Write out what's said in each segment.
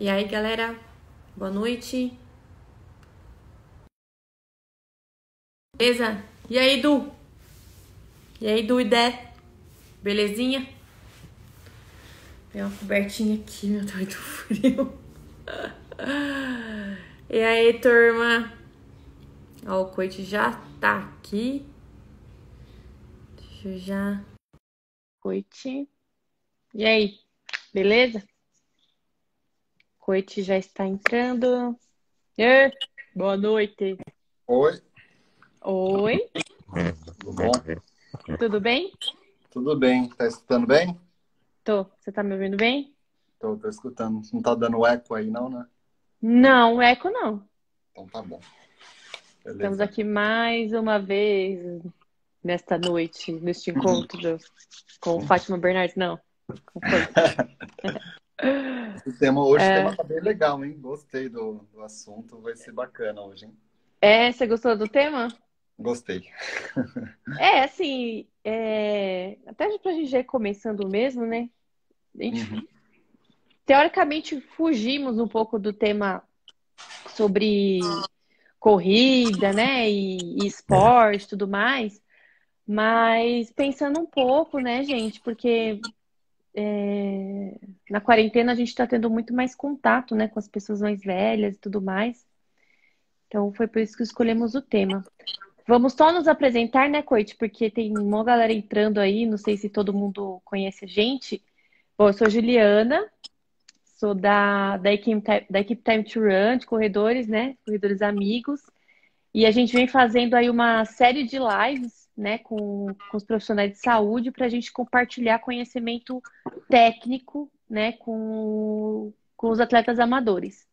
E aí, galera, boa noite. Beleza? E aí, Du? E aí, Du e Dé? Belezinha? Tem uma cobertinha aqui, meu, tá muito frio. E aí, turma? Ó, o coite já tá aqui. Deixa eu já. Coite. E aí, beleza? Coite já está entrando. E, boa noite. Oi, Oi, tudo bom? tudo bem? Tudo bem, tá escutando bem? Tô. Você tá me ouvindo bem? Tô, tô escutando. Não tá dando eco aí não, né? Não, eco não. Então tá bom. Estamos Beleza. aqui mais uma vez nesta noite, neste encontro com Fátima Bernardes. Não. com O tema hoje É. tema tá bem legal, hein? Gostei do, do assunto, vai ser bacana hoje, hein? É, você gostou do tema? Gostei. É, assim, é... até pra gente já ir começando mesmo, né? A gente Uhum. teoricamente fugimos um pouco do tema sobre corrida, né, e, e esporte, e tudo mais, mas pensando um pouco, né, gente, porque é, na quarentena a gente está tendo muito mais contato, né, com as pessoas mais velhas e tudo mais. Então foi por isso que escolhemos o tema. Vamos só nos apresentar, né, Coite? Porque tem uma galera entrando aí, não sei se todo mundo conhece a gente. Bom, eu sou Juliana, sou da, da, equipe, da equipe Time to Run, de corredores, né? Corredores amigos. E a gente vem fazendo aí uma série de lives, né, com, com os profissionais de saúde para a gente compartilhar conhecimento técnico, né, com, com os atletas amadores.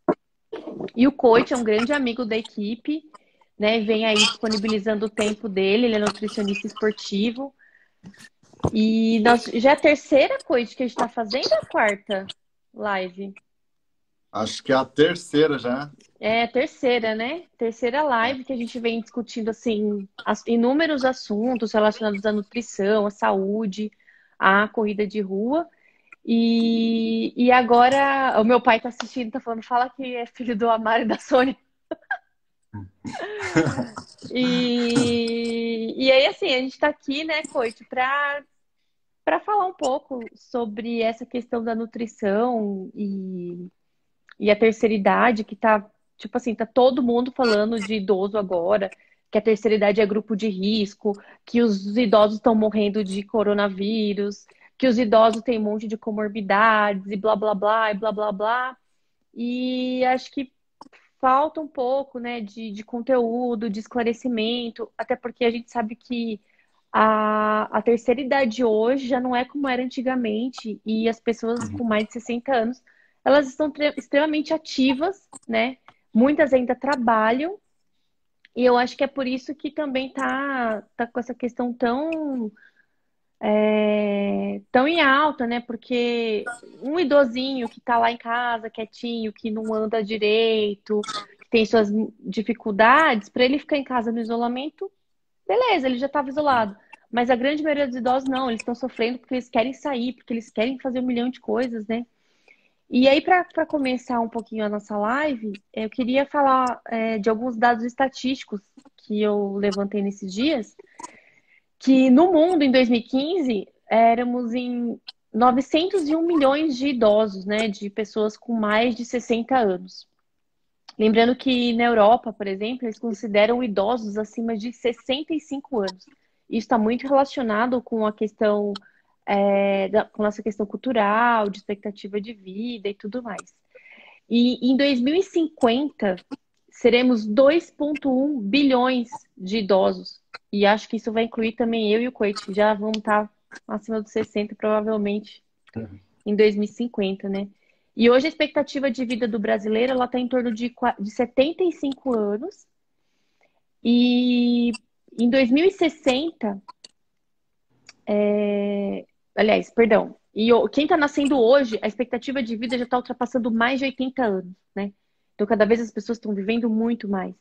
E o Coach é um grande amigo da equipe, né? Vem aí disponibilizando o tempo dele, ele é nutricionista esportivo. E nós, já é a terceira coisa que a gente está fazendo ou a quarta live? Acho que é a terceira já. É a terceira, né? Terceira live que a gente vem discutindo assim as- inúmeros assuntos relacionados à nutrição, à saúde, à corrida de rua. E, e agora o meu pai tá assistindo, tá falando, fala que é filho do Amaro e da Sônia. E, e aí, assim, a gente tá aqui, né, Coito, para para falar um pouco sobre essa questão da nutrição e, e a terceira idade, que tá, tipo assim, tá todo mundo falando de idoso agora, que a terceira idade é grupo de risco, que os idosos estão morrendo de coronavírus, que os idosos têm um monte de comorbidades e blá blá blá e blá blá blá. E acho que falta um pouco, né, de, de conteúdo, de esclarecimento, até porque a gente sabe que a, a terceira idade hoje já não é como era antigamente, e as pessoas com mais de 60 anos, elas estão tre- extremamente ativas, né? Muitas ainda trabalham, e eu acho que é por isso que também tá, tá com essa questão tão, é, tão em alta, né? Porque um idosinho que tá lá em casa, quietinho, que não anda direito, que tem suas dificuldades, para ele ficar em casa no isolamento, beleza, ele já estava isolado. Mas a grande maioria dos idosos não, eles estão sofrendo porque eles querem sair, porque eles querem fazer um milhão de coisas, né? E aí, para começar um pouquinho a nossa live, eu queria falar é, de alguns dados estatísticos que eu levantei nesses dias, que no mundo, em 2015, éramos em 901 milhões de idosos, né? De pessoas com mais de 60 anos. Lembrando que na Europa, por exemplo, eles consideram idosos acima de 65 anos. Isso está muito relacionado com a questão, é, da, com nossa questão cultural, de expectativa de vida e tudo mais. E em 2050, seremos 2,1 bilhões de idosos. E acho que isso vai incluir também eu e o Coit. Já vamos estar acima dos 60, provavelmente, em 2050, né? E hoje a expectativa de vida do brasileiro ela está em torno de, de 75 anos. E em 2060, é, aliás, perdão, e quem está nascendo hoje, a expectativa de vida já está ultrapassando mais de 80 anos, né? Então, cada vez as pessoas estão vivendo muito mais.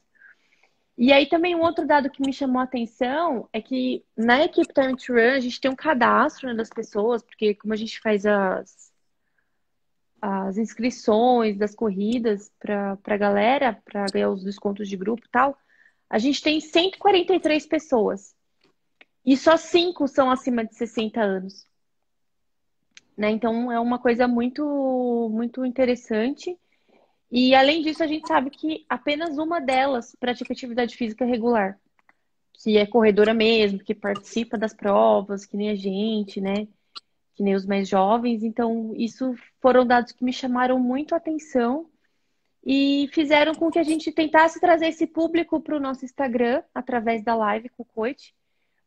E aí também um outro dado que me chamou a atenção é que na equipe Time to Run a gente tem um cadastro, né, das pessoas, porque como a gente faz as, as inscrições das corridas para a galera, para ganhar os descontos de grupo e tal, a gente tem 143 pessoas. E só cinco são acima de 60 anos. Né? Então é uma coisa muito, muito interessante. E além disso, a gente sabe que apenas uma delas pratica atividade física regular, que é corredora mesmo, que participa das provas, que nem a gente, né? Que nem os mais jovens. Então, isso foram dados que me chamaram muito a atenção e fizeram com que a gente tentasse trazer esse público para o nosso Instagram através da live com o Coach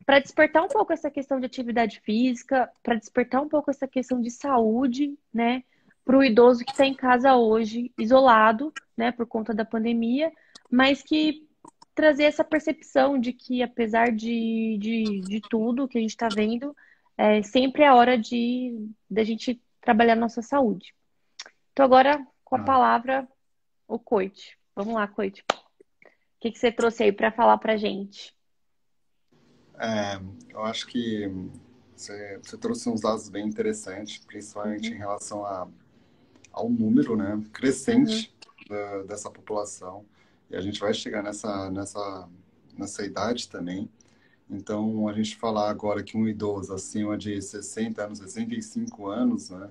para despertar um pouco essa questão de atividade física, para despertar um pouco essa questão de saúde, né, para o idoso que está em casa hoje, isolado, né, por conta da pandemia, mas que trazer essa percepção de que, apesar de, de, de tudo que a gente está vendo, é, sempre é hora de da gente trabalhar nossa saúde. Então, agora, com a ah. palavra, o Coit. Vamos lá, Coit. O que, que você trouxe aí para falar para gente? É, eu acho que você, você, trouxe uns dados bem interessantes, principalmente uhum. em relação a, ao número né, crescente uhum. da, dessa população. E a gente vai chegar nessa, nessa, nessa idade também. Então, a gente falar agora que um idoso acima de 60 anos, 65 anos, né,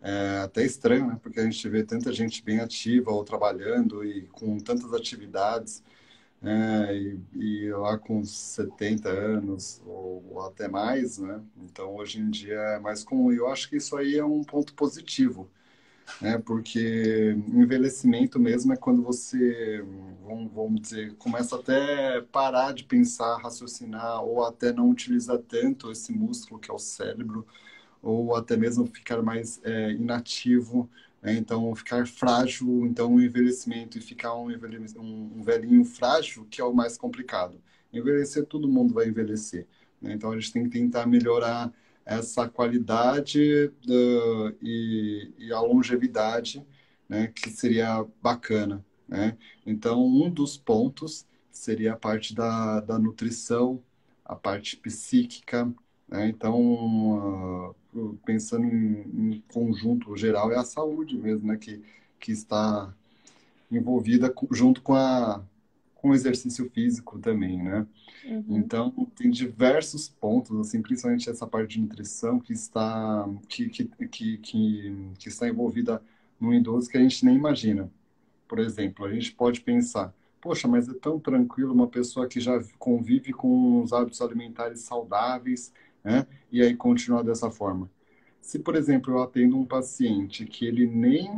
é até estranho, né? Porque a gente vê tanta gente bem ativa ou trabalhando e com tantas atividades né? E, e lá com 70 anos ou, ou, até mais, né? Então hoje em dia é mais comum. E eu acho que isso aí é um ponto positivo, né? Porque envelhecimento mesmo é quando você, vamos, vamos dizer, começa até parar de pensar, raciocinar ou até não utilizar tanto esse músculo que é o cérebro ou até mesmo ficar mais é, inativo né? Então, ficar frágil, então, o envelhecimento e ficar um, um, velhinho frágil, que é o mais complicado. Envelhecer, todo mundo vai envelhecer. Né? Então, a gente tem que tentar melhorar essa qualidade e, e, a longevidade, né? que seria bacana. Né? Então, um dos pontos seria a parte da, da nutrição, a parte psíquica. Né? Então, uh, pensando em, em, conjunto geral, é a saúde mesmo, né? Que, que está envolvida junto com, a, com o exercício físico também, né? Uhum. Então, tem diversos pontos, assim, principalmente essa parte de nutrição que está, que, que, que, que, que está envolvida no idoso que a gente nem imagina. Por exemplo, a gente pode pensar, poxa, mas é tão tranquilo uma pessoa que já convive com os hábitos alimentares saudáveis, né? E aí continuar dessa forma. Se, por exemplo, eu atendo um paciente que ele nem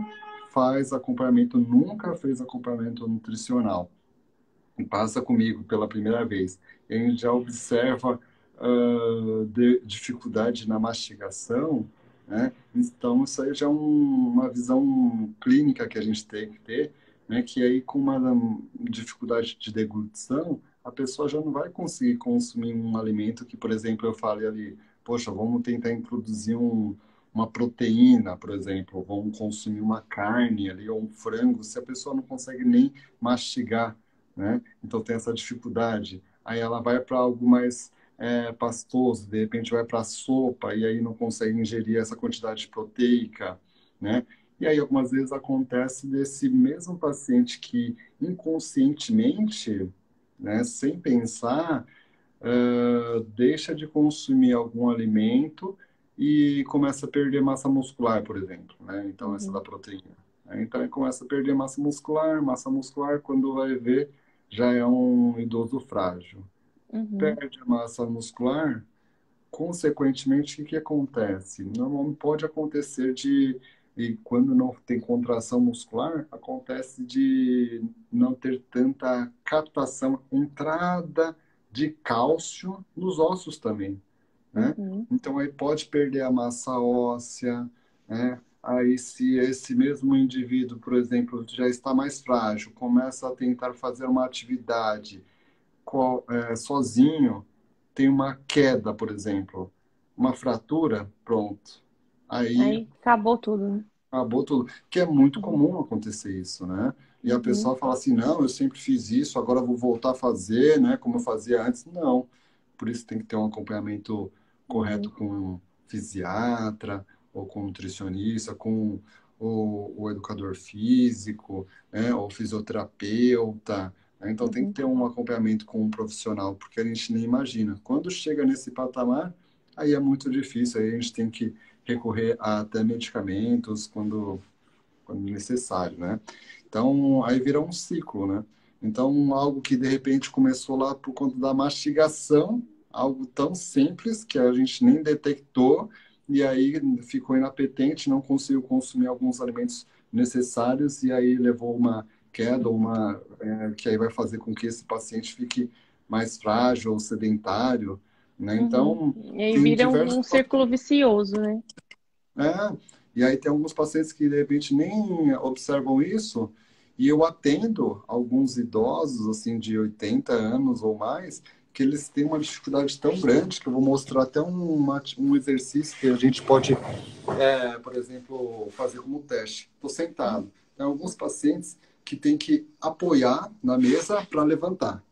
faz acompanhamento, nunca fez acompanhamento nutricional, e passa comigo pela primeira vez, e gente já observa uh, de, dificuldade na mastigação, né? Então, isso aí já é um, uma visão clínica que a gente tem que ter, né? Que aí, com uma dificuldade de deglutição, a pessoa já não vai conseguir consumir um alimento que, por exemplo, eu falei ali, poxa, vamos tentar introduzir um, uma proteína, por exemplo, vamos consumir uma carne ali ou um frango, se a pessoa não consegue nem mastigar, né? Então tem essa dificuldade. Aí ela vai para algo mais é, pastoso, de repente vai para sopa e aí não consegue ingerir essa quantidade proteica, né? E aí algumas vezes acontece desse mesmo paciente que inconscientemente né, sem pensar, uh, deixa de consumir algum alimento e começa a perder massa muscular, por exemplo. Né? Então, essa uhum. da proteína. Então, ele começa a perder massa muscular. Massa muscular, quando vai ver, já é um idoso frágil. Uhum. Perde a massa muscular, consequentemente, o que, que acontece? Normalmente pode acontecer de e quando não tem contração muscular, acontece de não ter tanta captação, entrada de cálcio nos ossos também. Né? Uhum. Então aí pode perder a massa óssea, né? Aí se esse mesmo indivíduo, por exemplo, já está mais frágil, começa a tentar fazer uma atividade é, sozinho, tem uma queda, por exemplo, uma fratura, pronto Aí, aí acabou tudo, né? Acabou tudo. Que é muito comum acontecer isso, né? E a uhum. pessoa fala assim, não, eu sempre fiz isso, agora vou voltar a fazer, né? Como eu fazia antes. Não. Por isso tem que ter um acompanhamento correto uhum. com fisiatra, ou com nutricionista, com o, o educador físico, né, o fisioterapeuta. Né? Então, tem que ter um acompanhamento com um profissional, porque a gente nem imagina. Quando chega nesse patamar, aí é muito difícil, aí a gente tem que recorrer a até medicamentos quando, quando necessário, né? Então, aí vira um ciclo, né? Então, algo que de repente começou lá por conta da mastigação, algo tão simples que a gente nem detectou, e aí ficou inapetente, não conseguiu consumir alguns alimentos necessários, e aí levou uma queda, uma é, que aí vai fazer com que esse paciente fique mais frágil ou sedentário, né? Uhum. Então, e aí vira um, um círculo vicioso, né? É, e aí tem alguns pacientes que de repente nem observam isso, e eu atendo alguns idosos, assim, de 80 anos ou mais, que eles têm uma dificuldade tão grande que eu vou mostrar até um, um exercício que a gente pode, é, por exemplo, fazer como teste. Estou sentado. Tem alguns pacientes que têm que apoiar na mesa para levantar,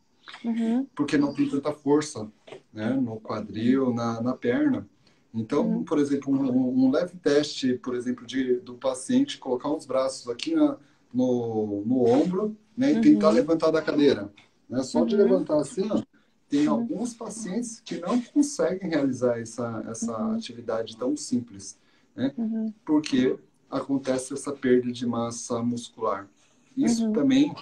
uhum. porque não tem tanta força né, no quadril, na, na perna. Então, uhum. por exemplo, um, um, leve teste, por exemplo, de, do paciente colocar os braços aqui na, no, no ombro né, e uhum. tentar levantar da cadeira. Né? Só de uhum. levantar assim, ó, tem uhum. alguns pacientes que não conseguem realizar essa, essa uhum. atividade tão simples, né? Uhum. Porque acontece essa perda de massa muscular. Isso uhum. também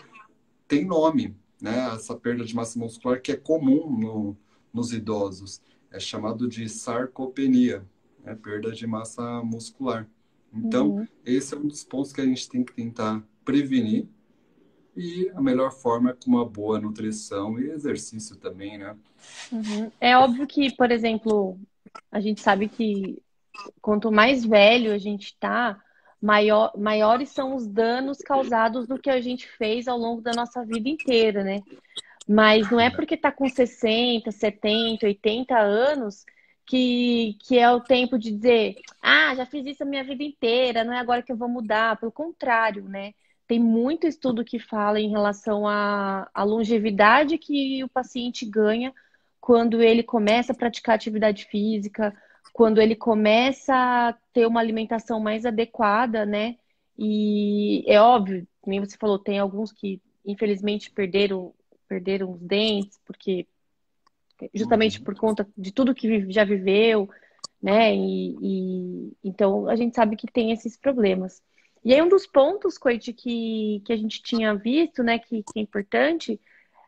tem nome, né? Essa perda de massa muscular que é comum no, nos idosos. É chamado de sarcopenia, né? perda de massa muscular. Então, uhum. esse é um dos pontos que a gente tem que tentar prevenir e a melhor forma é com uma boa nutrição e exercício também, né? Uhum. É óbvio que, por exemplo, a gente sabe que quanto mais velho a gente tá, maior, maiores são os danos causados do que a gente fez ao longo da nossa vida inteira, né? Mas não é porque tá com 60, 70, 80 anos que, que é o tempo de dizer, ah, já fiz isso a minha vida inteira, não é agora que eu vou mudar. Pelo contrário, né? Tem muito estudo que fala em relação à, à longevidade que o paciente ganha quando ele começa a praticar atividade física, quando ele começa a ter uma alimentação mais adequada, né? E é óbvio, nem você falou, tem alguns que infelizmente perderam perderam os dentes, porque justamente uhum. por conta de tudo que já viveu, né? E, e, então a gente sabe que tem esses problemas. E aí um dos pontos, Coit, que, que a gente tinha visto, né, que, que é importante,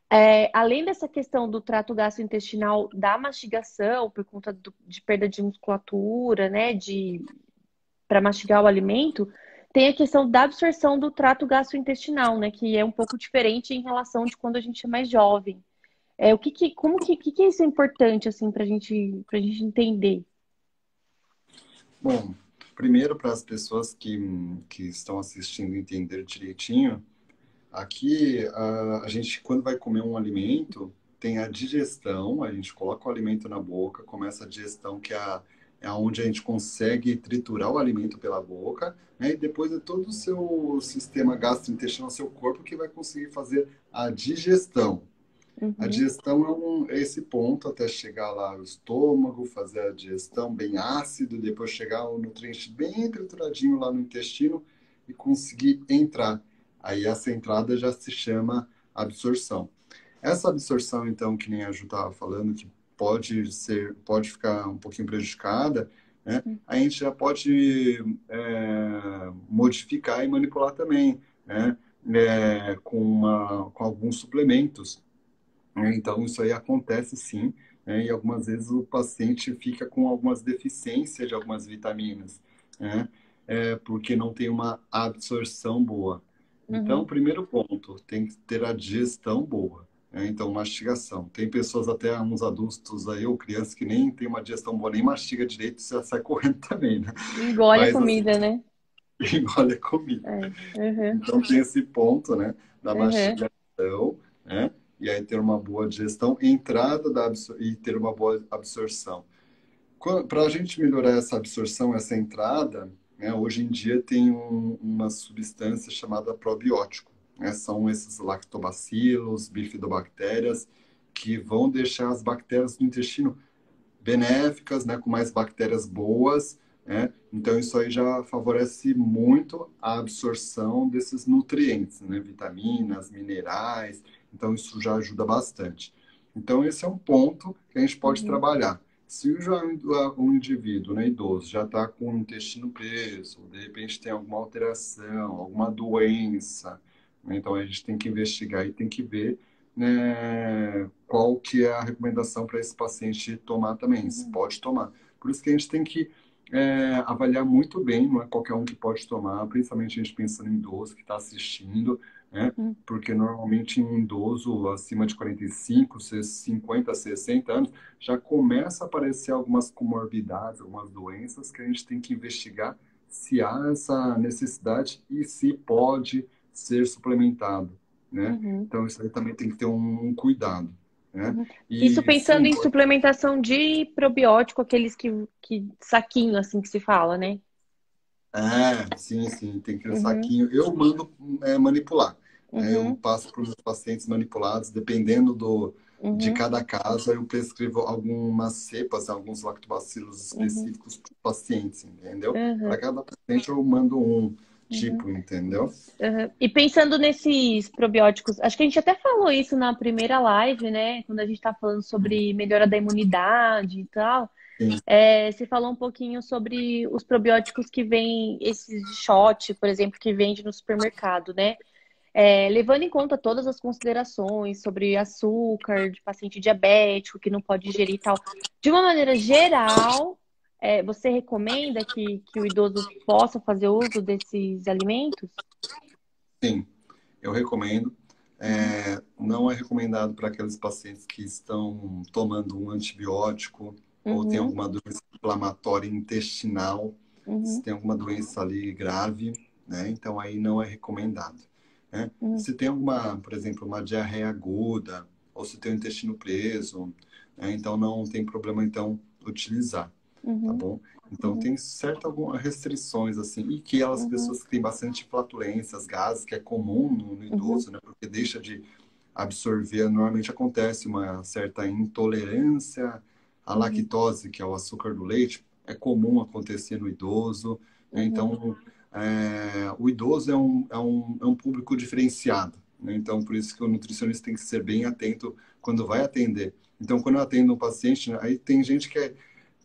é, além dessa questão do trato gastrointestinal da mastigação, por conta do, de perda de musculatura, né, de para mastigar o alimento, tem a questão da absorção do trato gastrointestinal, né, que é um pouco diferente em relação de quando a gente é mais jovem. É, o que, que como que, que, que é isso importante assim para gente, a gente entender? Bom, Primeiro, para as pessoas que, que estão assistindo entender direitinho, aqui a, a gente, quando vai comer um alimento, tem a digestão, a gente coloca o alimento na boca, começa a digestão, que é, a, é onde a gente consegue triturar o alimento pela boca, né? e depois é todo o seu sistema gastrointestinal, seu corpo, que vai conseguir fazer a digestão. Uhum. A digestão é, um, é, esse ponto até chegar lá no estômago, fazer a digestão bem ácido, depois chegar o nutriente bem trituradinho lá no intestino e conseguir entrar. Aí essa entrada já se chama absorção. Essa absorção, então, que nem a Ju estava falando, que pode ser, pode ficar um pouquinho prejudicada, né? A gente já pode é, modificar e manipular também, né? É, com, uma, com alguns suplementos né? Então, isso aí acontece sim, né? e algumas vezes o paciente fica com algumas deficiências de algumas vitaminas, né? é, porque não tem uma absorção boa. Então, uhum. Então, primeiro ponto, tem que ter a digestão boa. Né? Então, mastigação. Tem pessoas, até uns adultos aí, ou crianças, que nem tem uma digestão boa, nem mastiga direito, já sai correndo também, né? Engole Mas, a comida, assim, né? Engole a comida. É. Uhum. Então, tem esse ponto, né? Da uhum. mastigação, né? e aí ter uma boa digestão, entrada da e ter uma boa absorção. Para a gente melhorar essa absorção, essa entrada, né, hoje em dia tem um, uma substância chamada probiótico. Né? São esses lactobacilos, bifidobactérias, que vão deixar as bactérias do intestino benéficas, né, com mais bactérias boas, Né? Então, isso aí já favorece muito a absorção desses nutrientes, né? vitaminas, minerais. Então, isso já ajuda bastante. Então, esse é um ponto que a gente pode uhum. trabalhar. Se já um indivíduo né, idoso já está com o intestino preso, de repente tem alguma alteração, alguma doença? Então a gente tem que investigar e tem que ver né, qual que é a recomendação para esse paciente tomar também, se uhum. pode tomar. Por isso que a gente tem que é, avaliar muito bem, não é qualquer um que pode tomar, principalmente a gente pensando em idoso que está assistindo, né? Uhum. Porque normalmente em idoso acima de 45, 50, 60 anos, já começa a aparecer algumas comorbidades, algumas doenças que a gente tem que investigar se há essa necessidade e se pode ser suplementado, né? Uhum. Então isso aí também tem que ter um cuidado. Né? Uhum. E, isso pensando sim, em suplementação de probiótico, aqueles que, que saquinho assim que se fala, né? É, sim, sim, tem que ter um uhum. saquinho. Eu mando é, manipular. Uhum. Eu passo para os meus pacientes manipulados, dependendo do, uhum. de cada caso, eu prescrevo algumas cepas, alguns lactobacilos uhum. específicos para os pacientes, entendeu? Uhum. Para cada paciente eu mando um tipo, entendeu? E pensando nesses probióticos, acho que a gente até falou isso na primeira live, né? Quando a gente está falando sobre melhora da imunidade e tal. É, você falou um pouquinho sobre os probióticos que vêm, esses de shot, por exemplo, que vende no supermercado, né? É, levando em conta todas as considerações sobre açúcar, de paciente diabético que não pode ingerir e tal, de uma maneira geral, é, você recomenda que, que o idoso possa fazer uso desses alimentos? Sim, eu recomendo. É, não é recomendado para aqueles pacientes que estão tomando um antibiótico uhum. ou tem uhum. alguma doença inflamatória intestinal, uhum. se tem alguma doença ali grave, né? Então aí não é recomendado. Né? Uhum. Se tem alguma, por exemplo, uma diarreia aguda, ou se tem o intestino preso, né? então não tem problema então utilizar, tá uhum. bom? Então uhum. tem certas algumas restrições assim e que elas uhum. pessoas que têm bastante flatulências, gases, que é comum no, no idoso, uhum. né? Porque deixa de absorver, normalmente acontece uma certa intolerância à uhum. lactose, que é o açúcar do leite, é comum acontecer no idoso. Né? Então é, o idoso é um, é um, é um público diferenciado. Né? Então, por isso que o nutricionista tem que ser bem atento quando vai atender. Então, quando eu atendo um paciente, né, aí tem gente que é,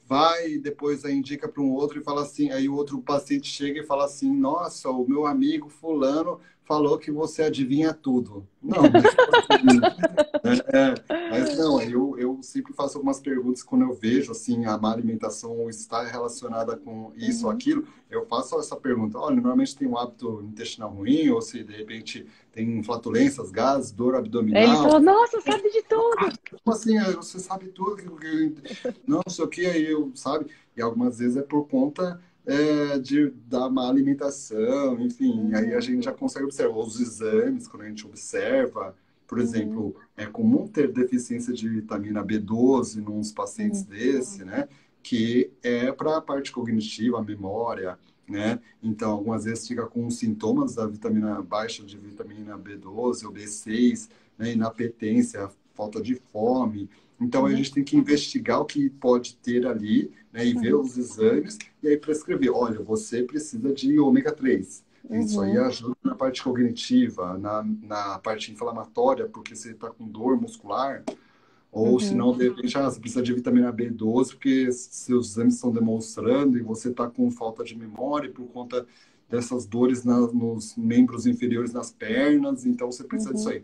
vai depois aí indica para um outro e fala assim, aí o outro paciente chega e fala assim, nossa, o meu amigo fulano falou que você adivinha tudo. Não, é, é, mas não, eu, eu sempre faço algumas perguntas quando eu vejo assim a má alimentação está relacionada com isso ou uhum. aquilo. Eu faço essa pergunta: olha, normalmente tem um hábito intestinal ruim, ou se de repente tem flatulências, gases, dor abdominal. Ele falou: nossa, sabe de tudo. Ah, como assim? É, você sabe tudo? Não, sei o que, aí eu, sabe? E algumas vezes é por conta é, de, da má alimentação, enfim, uhum. aí a gente já consegue observar os exames, quando a gente observa, por uhum. exemplo, é comum ter deficiência de vitamina B12 nos pacientes uhum. desse, né? Que é para a parte cognitiva, a memória, né? Então, algumas vezes fica com sintomas da vitamina baixa de vitamina B12 ou B6, né? Inapetência, falta de fome. Então, a uhum. gente tem que investigar o que pode ter ali, né? E ver uhum. os exames e aí prescrever. Olha, você precisa de ômega 3. Uhum. Isso aí ajuda na parte cognitiva, na, na parte inflamatória, porque você está com dor muscular. Ou uhum. se não, de repente, ah, você precisa de vitamina B12, porque seus exames estão demonstrando e você está com falta de memória por conta dessas dores na, nos membros inferiores nas pernas, então você precisa uhum. disso aí.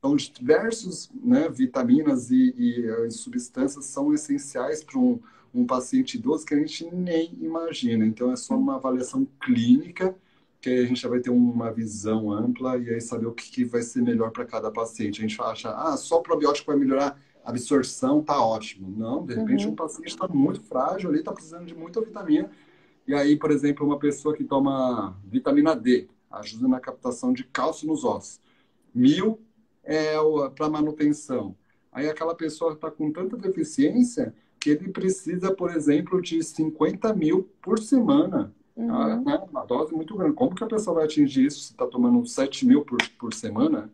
Então, diversos né, vitaminas e, e, eh, substâncias são essenciais para um, um paciente idoso que a gente nem imagina. Então, é só uma avaliação clínica que a gente já vai ter uma visão ampla e aí saber o que, que vai ser melhor para cada paciente. A gente acha, ah, só probiótico vai melhorar a absorção, tá ótimo. Não, de repente uhum. um paciente está muito frágil ali, está precisando de muita vitamina. E aí, por exemplo, uma pessoa que toma vitamina D, ajuda na captação de cálcio nos ossos. Mil é para manutenção. Aí aquela pessoa está com tanta deficiência que ele precisa, por exemplo, de 50 mil por semana. Uhum. Ah, né? Uma dose muito grande. Como que a pessoa vai atingir isso se está tomando 7 mil por, por semana?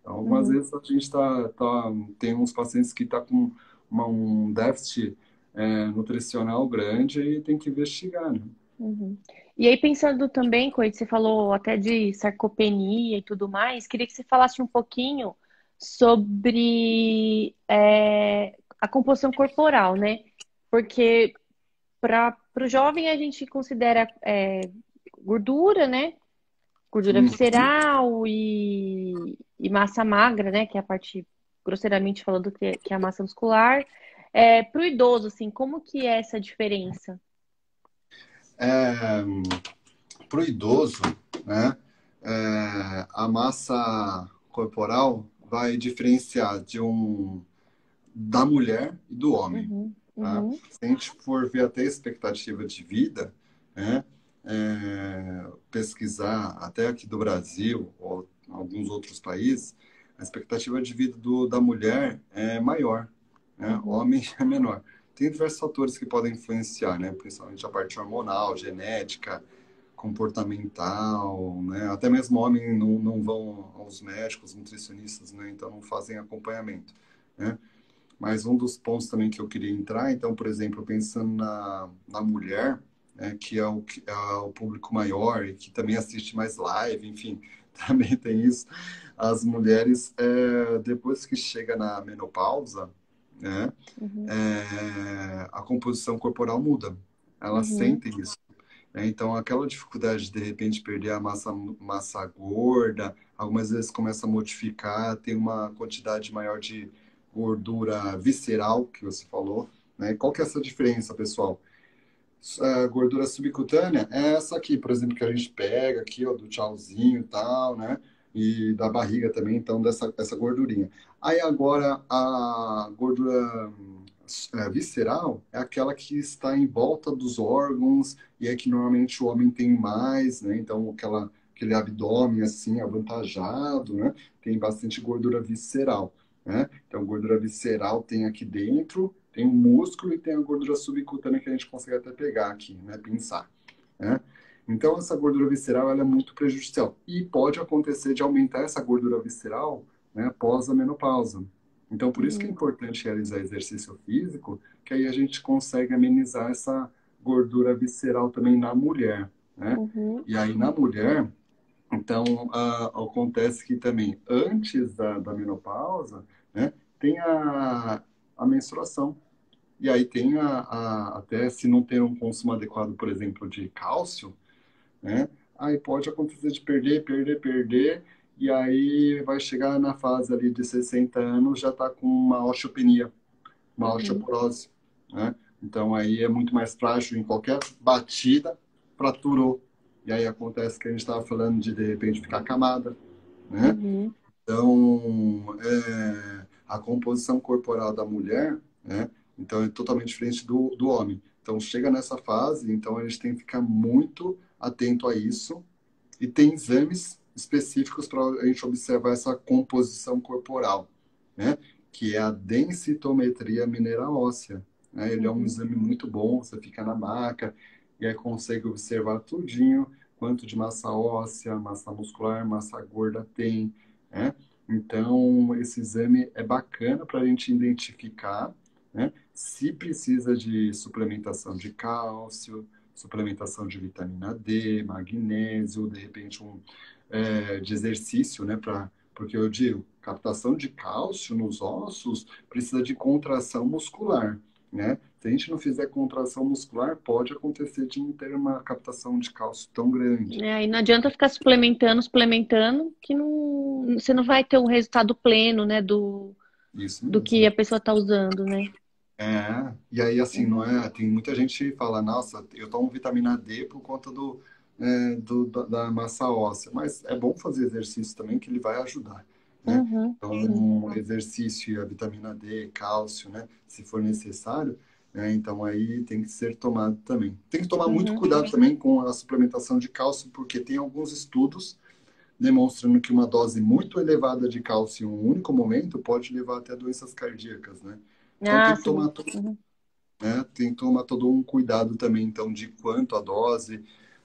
Então, uhum. vezes a gente tá, tá, tem uns pacientes que estão tá com uma, um déficit é, nutricional grande e tem que investigar, né? Uhum. E aí, pensando também, Coit, você falou até de sarcopenia e tudo mais, queria que você falasse um pouquinho sobre é, a composição corporal, né? Porque para o jovem a gente considera é, gordura, né? Gordura visceral e, e, massa magra, né? Que é a parte, grosseiramente falando, que é, que é a massa muscular. É, para o idoso, assim, como que é essa diferença? É, para o idoso, né? É, a massa corporal vai diferenciar de um da mulher e do homem. Uhum, tá? uhum. Se a gente for ver até a expectativa de vida, né? É, pesquisar até aqui do Brasil ou alguns outros países, a expectativa de vida do, da mulher é maior, né? Uhum. O homem é menor. Tem diversos fatores que podem influenciar, né? Principalmente a parte hormonal, genética, comportamental, né? Até mesmo homens não, não vão aos médicos, nutricionistas, né? Então não fazem acompanhamento, né? Mas um dos pontos também que eu queria entrar, então, por exemplo, pensando na, na mulher, né, que é o, é o público maior e que também assiste mais live, enfim, também tem isso. As mulheres, é, depois que chega na menopausa, né, uhum. é, a composição corporal muda. Elas uhum. sentem isso. Né? Então, aquela dificuldade de, de repente, perder a massa, massa gorda, algumas vezes começa a modificar, tem uma quantidade maior de gordura visceral, que você falou. Né? Qual que é essa diferença, pessoal? A gordura subcutânea é essa aqui, por exemplo, que a gente pega aqui, ó, do tchauzinho e tal, né? E da barriga também, então, dessa essa gordurinha. Aí agora, a gordura é, visceral é aquela que está em volta dos órgãos e é que normalmente o homem tem mais, né? Então, aquela, aquele abdômen assim, avantajado, né? Tem bastante gordura visceral. Né? Então, gordura visceral tem aqui dentro, tem o músculo e tem a gordura subcutânea que a gente consegue até pegar aqui, né? Pinçar. Né? Então, essa gordura visceral ela é muito prejudicial. E pode acontecer de aumentar essa gordura visceral né, após a menopausa. Então, por isso que é uhum. importante realizar exercício físico, que aí a gente consegue amenizar essa gordura visceral também na mulher. Né? Uhum. E aí, na mulher, então, acontece que também, antes da, da menopausa, né? Tem a, a menstruação. E aí tem a, a, até se não ter um consumo adequado, por exemplo, de cálcio, né? Aí pode acontecer de perder, perder, perder, e aí vai chegar na fase ali de 60 anos, já está com uma osteopenia, uma uhum. osteoporose, né? Então aí é muito mais frágil em qualquer batida, fraturou. E aí acontece que a gente estava falando de de repente ficar camada, né? Uhum. Então, é, a composição corporal da mulher, né? Então, é totalmente diferente do, do homem. Então, chega nessa fase, então a gente tem que ficar muito atento a isso. E tem exames específicos para a gente observar essa composição corporal, né? Que é a densitometria mineral óssea. Né? Ele é um uhum. exame muito bom, você fica na maca e aí consegue observar tudinho, quanto de massa óssea, massa muscular, massa gorda tem, né? Então, esse exame é bacana para a gente identificar né, se precisa de suplementação de cálcio, suplementação de vitamina D, magnésio, de repente um é, de exercício, né? Pra, porque eu digo, captação de cálcio nos ossos precisa de contração muscular, né? Se a gente não fizer contração muscular, pode acontecer de não ter uma captação de cálcio tão grande. É, e não adianta ficar suplementando, suplementando, que não, você não vai ter um resultado pleno, né, do, do que a pessoa está usando, né? É, e aí assim, não é? Tem muita gente que fala, nossa, eu tomo vitamina D por conta do, é, do da, da, massa óssea, mas é bom fazer exercício também que ele vai ajudar. Né? Uhum, então, um exercício e a vitamina D, cálcio, né, se for necessário, né? Então aí tem que ser tomado também. Tem que tomar uhum. muito cuidado também com a suplementação de cálcio, porque tem alguns estudos demonstrando que uma dose muito elevada de cálcio em um único momento pode levar até doenças cardíacas, né? Então ah, tem que tomar todo, uhum. né? Tem que tomar todo um cuidado também, então, de quanto a dose,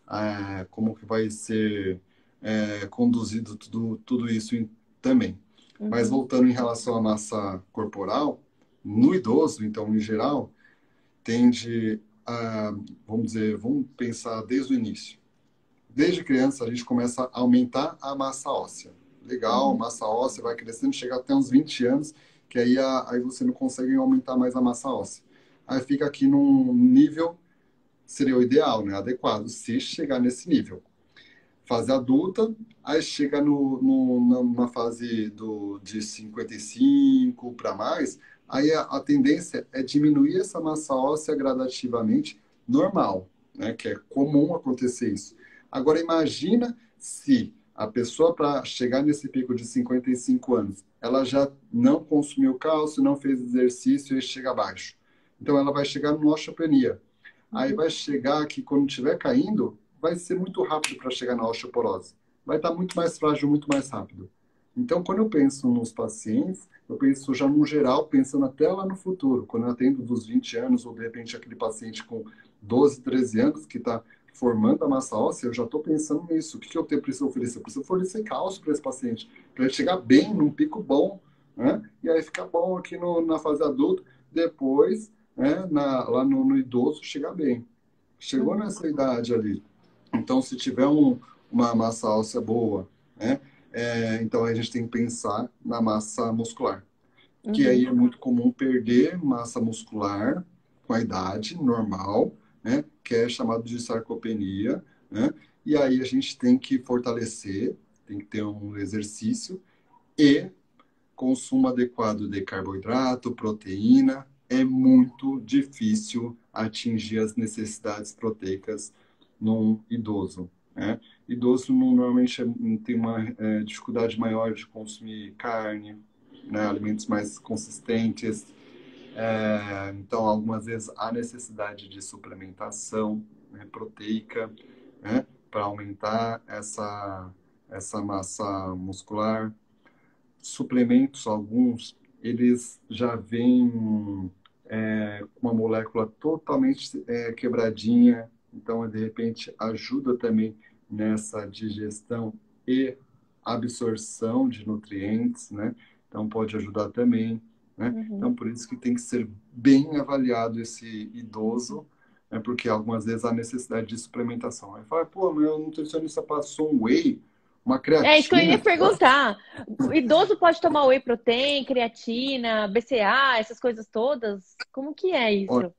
é, como que vai ser é, conduzido tudo, tudo isso em, também. Uhum. Mas voltando em relação à massa corporal, no idoso, então, em geral, tende a, vamos dizer, vamos pensar desde o início. Desde criança, a gente começa a aumentar a massa óssea. Legal, uhum. massa óssea vai crescendo, chega até uns 20 anos, que aí, a, aí você não consegue aumentar mais a massa óssea. Aí fica aqui num nível, seria o ideal, né? Adequado, se chegar nesse nível. Fase adulta, aí chega no, no, numa fase do, de 55 para mais, aí a, a, tendência é diminuir essa massa óssea gradativamente, normal, né? Que é comum acontecer isso. Agora imagina se a pessoa para chegar nesse pico de 55 anos, ela já não consumiu cálcio, não fez exercício e chega abaixo. Então ela vai chegar no osteopenia. Aí vai chegar que quando estiver caindo, vai ser muito rápido para chegar na osteoporose. Vai estar tá muito mais frágil, muito mais rápido. Então, quando eu penso nos pacientes, eu penso já no geral, pensando até lá no futuro, quando eu atendo dos 20 anos, ou de repente aquele paciente com 12, 13 anos que está formando a massa óssea, eu já estou pensando nisso. O que, que eu tenho, preciso oferecer? Eu preciso oferecer cálcio para esse paciente, para ele chegar bem, num pico bom, né? e aí ficar bom aqui no, na fase adulta, depois, né, na, lá no, no, idoso, chegar bem. Chegou nessa idade ali. Então, se tiver um, uma massa óssea boa, né, é, então a gente tem que pensar na massa muscular. Uhum. Que aí é muito comum perder massa muscular com a idade normal, né? que é chamado de sarcopenia. Né? E aí a gente tem que fortalecer, tem que ter um exercício e consumo adequado de carboidrato, proteína. É muito difícil atingir as necessidades proteicas num idoso. Né? Idoso normalmente é, tem uma é, dificuldade maior de consumir carne, né? alimentos mais consistentes, é, então, algumas vezes há necessidade de suplementação né, proteica né, para aumentar essa, essa massa muscular. Suplementos, alguns, eles já vêm é, com uma molécula totalmente é, quebradinha, então, de repente, ajuda também nessa digestão e absorção de nutrientes, né? Então, pode ajudar também. Né? Uhum. Então, por isso que tem que ser bem avaliado esse idoso, né? porque algumas vezes há necessidade de suplementação. Aí fala, pô, meu nutricionista passou um whey, uma creatina. É isso que eu ia perguntar. O idoso pode tomar whey protein, creatina, BCA, essas coisas todas? Como que é isso? Olha,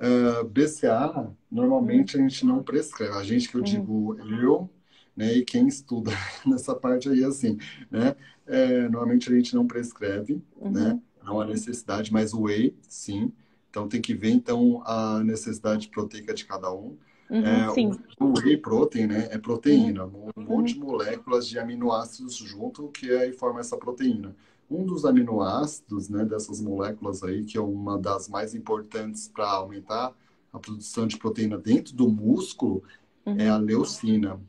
uh, BCA, normalmente a gente não prescreve. A gente que eu uhum. digo, eu né? E quem estuda nessa parte aí, assim, né? É, normalmente a gente não prescreve, uhum. né? Não há necessidade, mas o whey, sim. Então tem que ver, então, a necessidade proteica de cada um. Uhum, é, sim. O, o whey protein, né? É proteína, uhum. um monte de moléculas de aminoácidos junto que aí forma essa proteína. Um dos aminoácidos, né, dessas moléculas aí, que é uma das mais importantes para aumentar a produção de proteína dentro do músculo, uhum. é a leucina.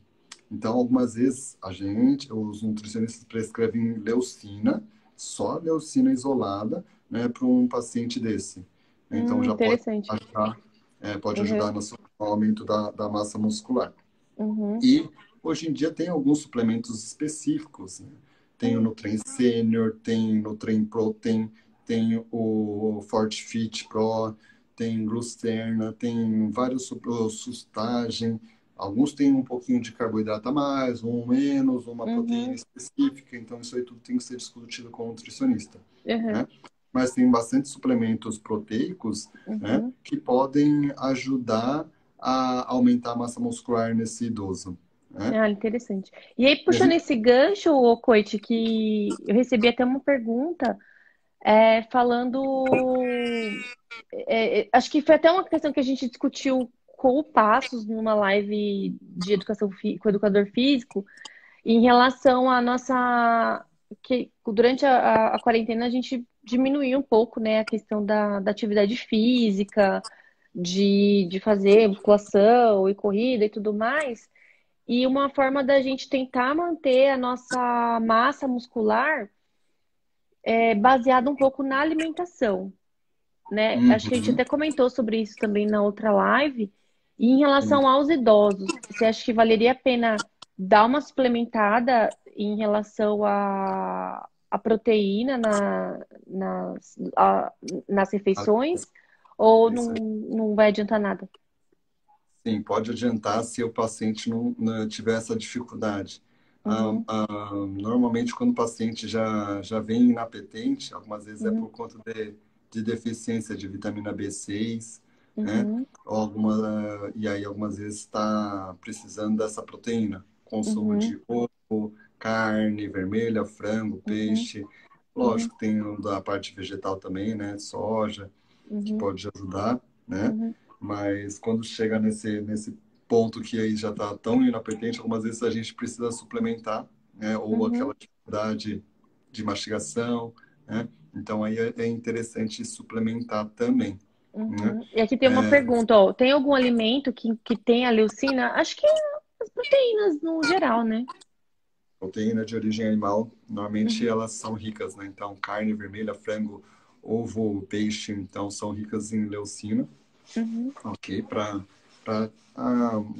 Então, algumas vezes a gente, os nutricionistas prescrevem leucina, só leucina isolada, né, para um paciente desse. Então, hum, já pode ajudar, é, pode uhum. ajudar no aumento da, da massa muscular. Uhum. E hoje em dia tem alguns suplementos específicos. Né? Tem o hum. Nutren Senior, tem o Nutren Protein, tem o Fortifit Pro, tem Glucerna, tem vários sustagem, Alguns têm um pouquinho de carboidrato a mais, um menos, uma uhum. proteína específica, então isso aí tudo tem que ser discutido com o nutricionista. Uhum. Né? Mas tem bastante suplementos proteicos uhum. né, que podem ajudar a aumentar a massa muscular nesse idoso. Né? Ah, interessante. E aí, puxando esse gancho, Coit, que eu recebi até uma pergunta é, falando. É, é acho que foi até uma questão que a gente discutiu o Passos numa live de educação com educador físico em relação à nossa que durante a, a, quarentena a gente diminuiu um pouco né a questão da, da atividade física de, de fazer musculação e corrida e tudo mais e uma forma da gente tentar manter a nossa massa muscular é baseada um pouco na alimentação né? Uhum. Acho que a gente até comentou sobre isso também na outra live, e em relação aos idosos, você acha que valeria a pena dar uma suplementada em relação à a, a, proteína na, nas, a, nas refeições? Ou não, não vai adiantar nada? Sim, pode adiantar se o paciente não, não tiver essa dificuldade. Ah, uhum. Ah, ah, normalmente, quando o paciente já, já vem inapetente, algumas vezes é uhum. é por conta de, de deficiência de vitamina B6, né? Uhum. né? Ou alguma, e aí, algumas vezes, está precisando dessa proteína. Consumo de uhum. ovo, carne vermelha, frango, uhum. peixe. Lógico, tem da parte vegetal também, né? Soja, que pode ajudar, né? Mas quando chega nesse, nesse ponto que aí já está tão inapetente, algumas vezes a gente precisa suplementar, né? Ou uhum. aquela dificuldade de mastigação, né? Então aí é, é interessante suplementar também. Uhum. Né? E aqui tem uma é... pergunta, ó. Tem algum alimento que, que tem a leucina? Acho que as proteínas no geral, né? Proteína de origem animal, normalmente uhum. elas são ricas, né? Então, carne vermelha, frango, ovo, peixe, então são ricas em leucina. Uhum. Ok, para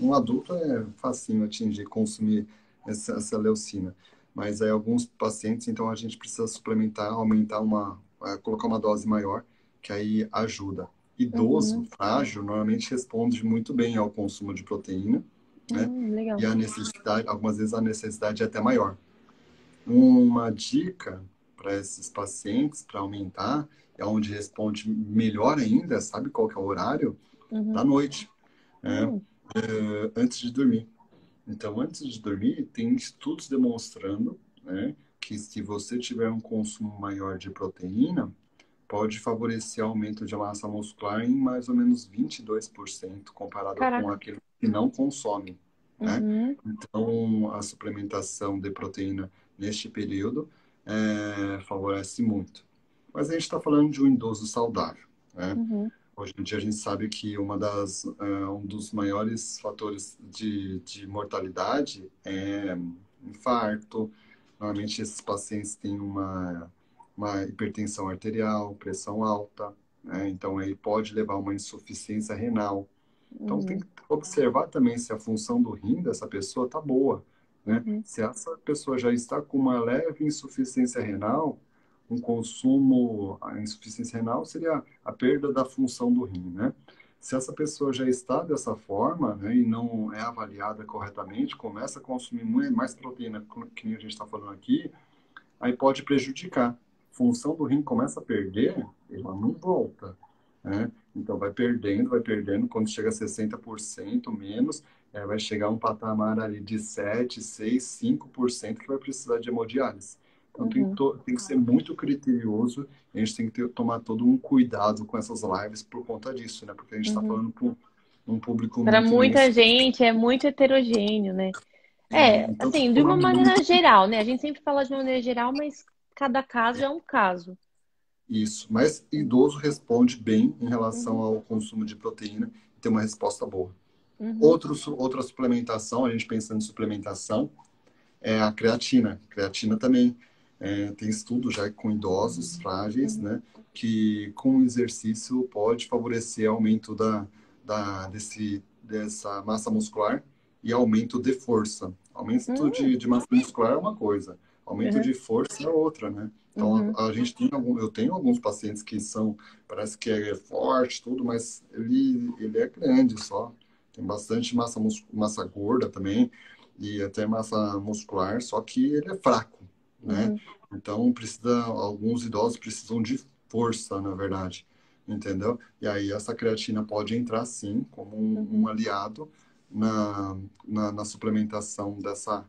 um adulto é facinho atingir, consumir essa, essa, leucina. Mas aí alguns pacientes, então a gente precisa suplementar, aumentar uma, colocar uma dose maior, que aí ajuda. Idoso, uhum. frágil, normalmente responde muito bem ao consumo de proteína, né? Uhum, e a necessidade, algumas vezes a necessidade é até maior. Uma dica para esses pacientes, para aumentar, é onde responde melhor ainda, sabe qual que é o horário? Uhum. Da noite, né? uhum. é, antes de dormir. Então, antes de dormir, tem estudos demonstrando né, que se você tiver um consumo maior de proteína, pode favorecer aumento de massa muscular em mais ou menos 22% comparado Caraca. com aquele que não consome. Né? Uhum. Então, a suplementação de proteína neste período é, favorece muito. Mas a gente está falando de um idoso saudável, né? Uhum. Hoje em dia a gente sabe que uma das, uh, um dos maiores fatores de, de mortalidade é infarto. Normalmente esses pacientes têm uma, uma hipertensão arterial, pressão alta, né? então aí pode levar a uma insuficiência renal. Então uhum. tem que observar também se a função do rim dessa pessoa está boa. Né? Uhum. Se essa pessoa já está com uma leve insuficiência renal, um consumo, a insuficiência renal seria a perda da função do rim, né? Se essa pessoa já está dessa forma né, e não é avaliada corretamente, começa a consumir mais proteína, que a gente está falando aqui, aí pode prejudicar. Função do rim começa a perder, ela não volta. Né? Então vai perdendo, vai perdendo, quando chega a 60% menos, é, vai chegar a um patamar ali de 7, 6, 5% que vai precisar de hemodiálise. Então uhum. tem, to, tem, que ser muito criterioso a gente tem que ter, tomar todo um cuidado com essas lives por conta disso, né? Porque a gente está uhum. falando para um público Para muita gente é muito heterogêneo, né? É, é então, assim, de uma maneira muito... geral, né? A gente sempre fala de uma maneira geral, mas cada caso é um caso. Isso, mas idoso responde bem em relação uhum. ao consumo de proteína e tem uma resposta boa. Uhum. Outro, outra suplementação, a gente pensando em suplementação, é a creatina. Creatina também é, tem estudo já com idosos frágeis, né, que com exercício pode favorecer aumento da, da, desse, dessa massa muscular e aumento de força. Aumento uhum. de, de massa muscular é uma coisa, aumento uhum. de força é outra, né? Então, uhum. a, a, gente tem algum, eu tenho alguns pacientes que são, parece que é forte, tudo, mas ele, ele é grande só. Tem bastante massa, massa gorda também e até massa muscular, só que ele é fraco né? Uhum. Então precisa, alguns idosos precisam de força, na verdade, entendeu? E aí essa creatina pode entrar sim como um, uhum. um aliado na, na, na, suplementação dessa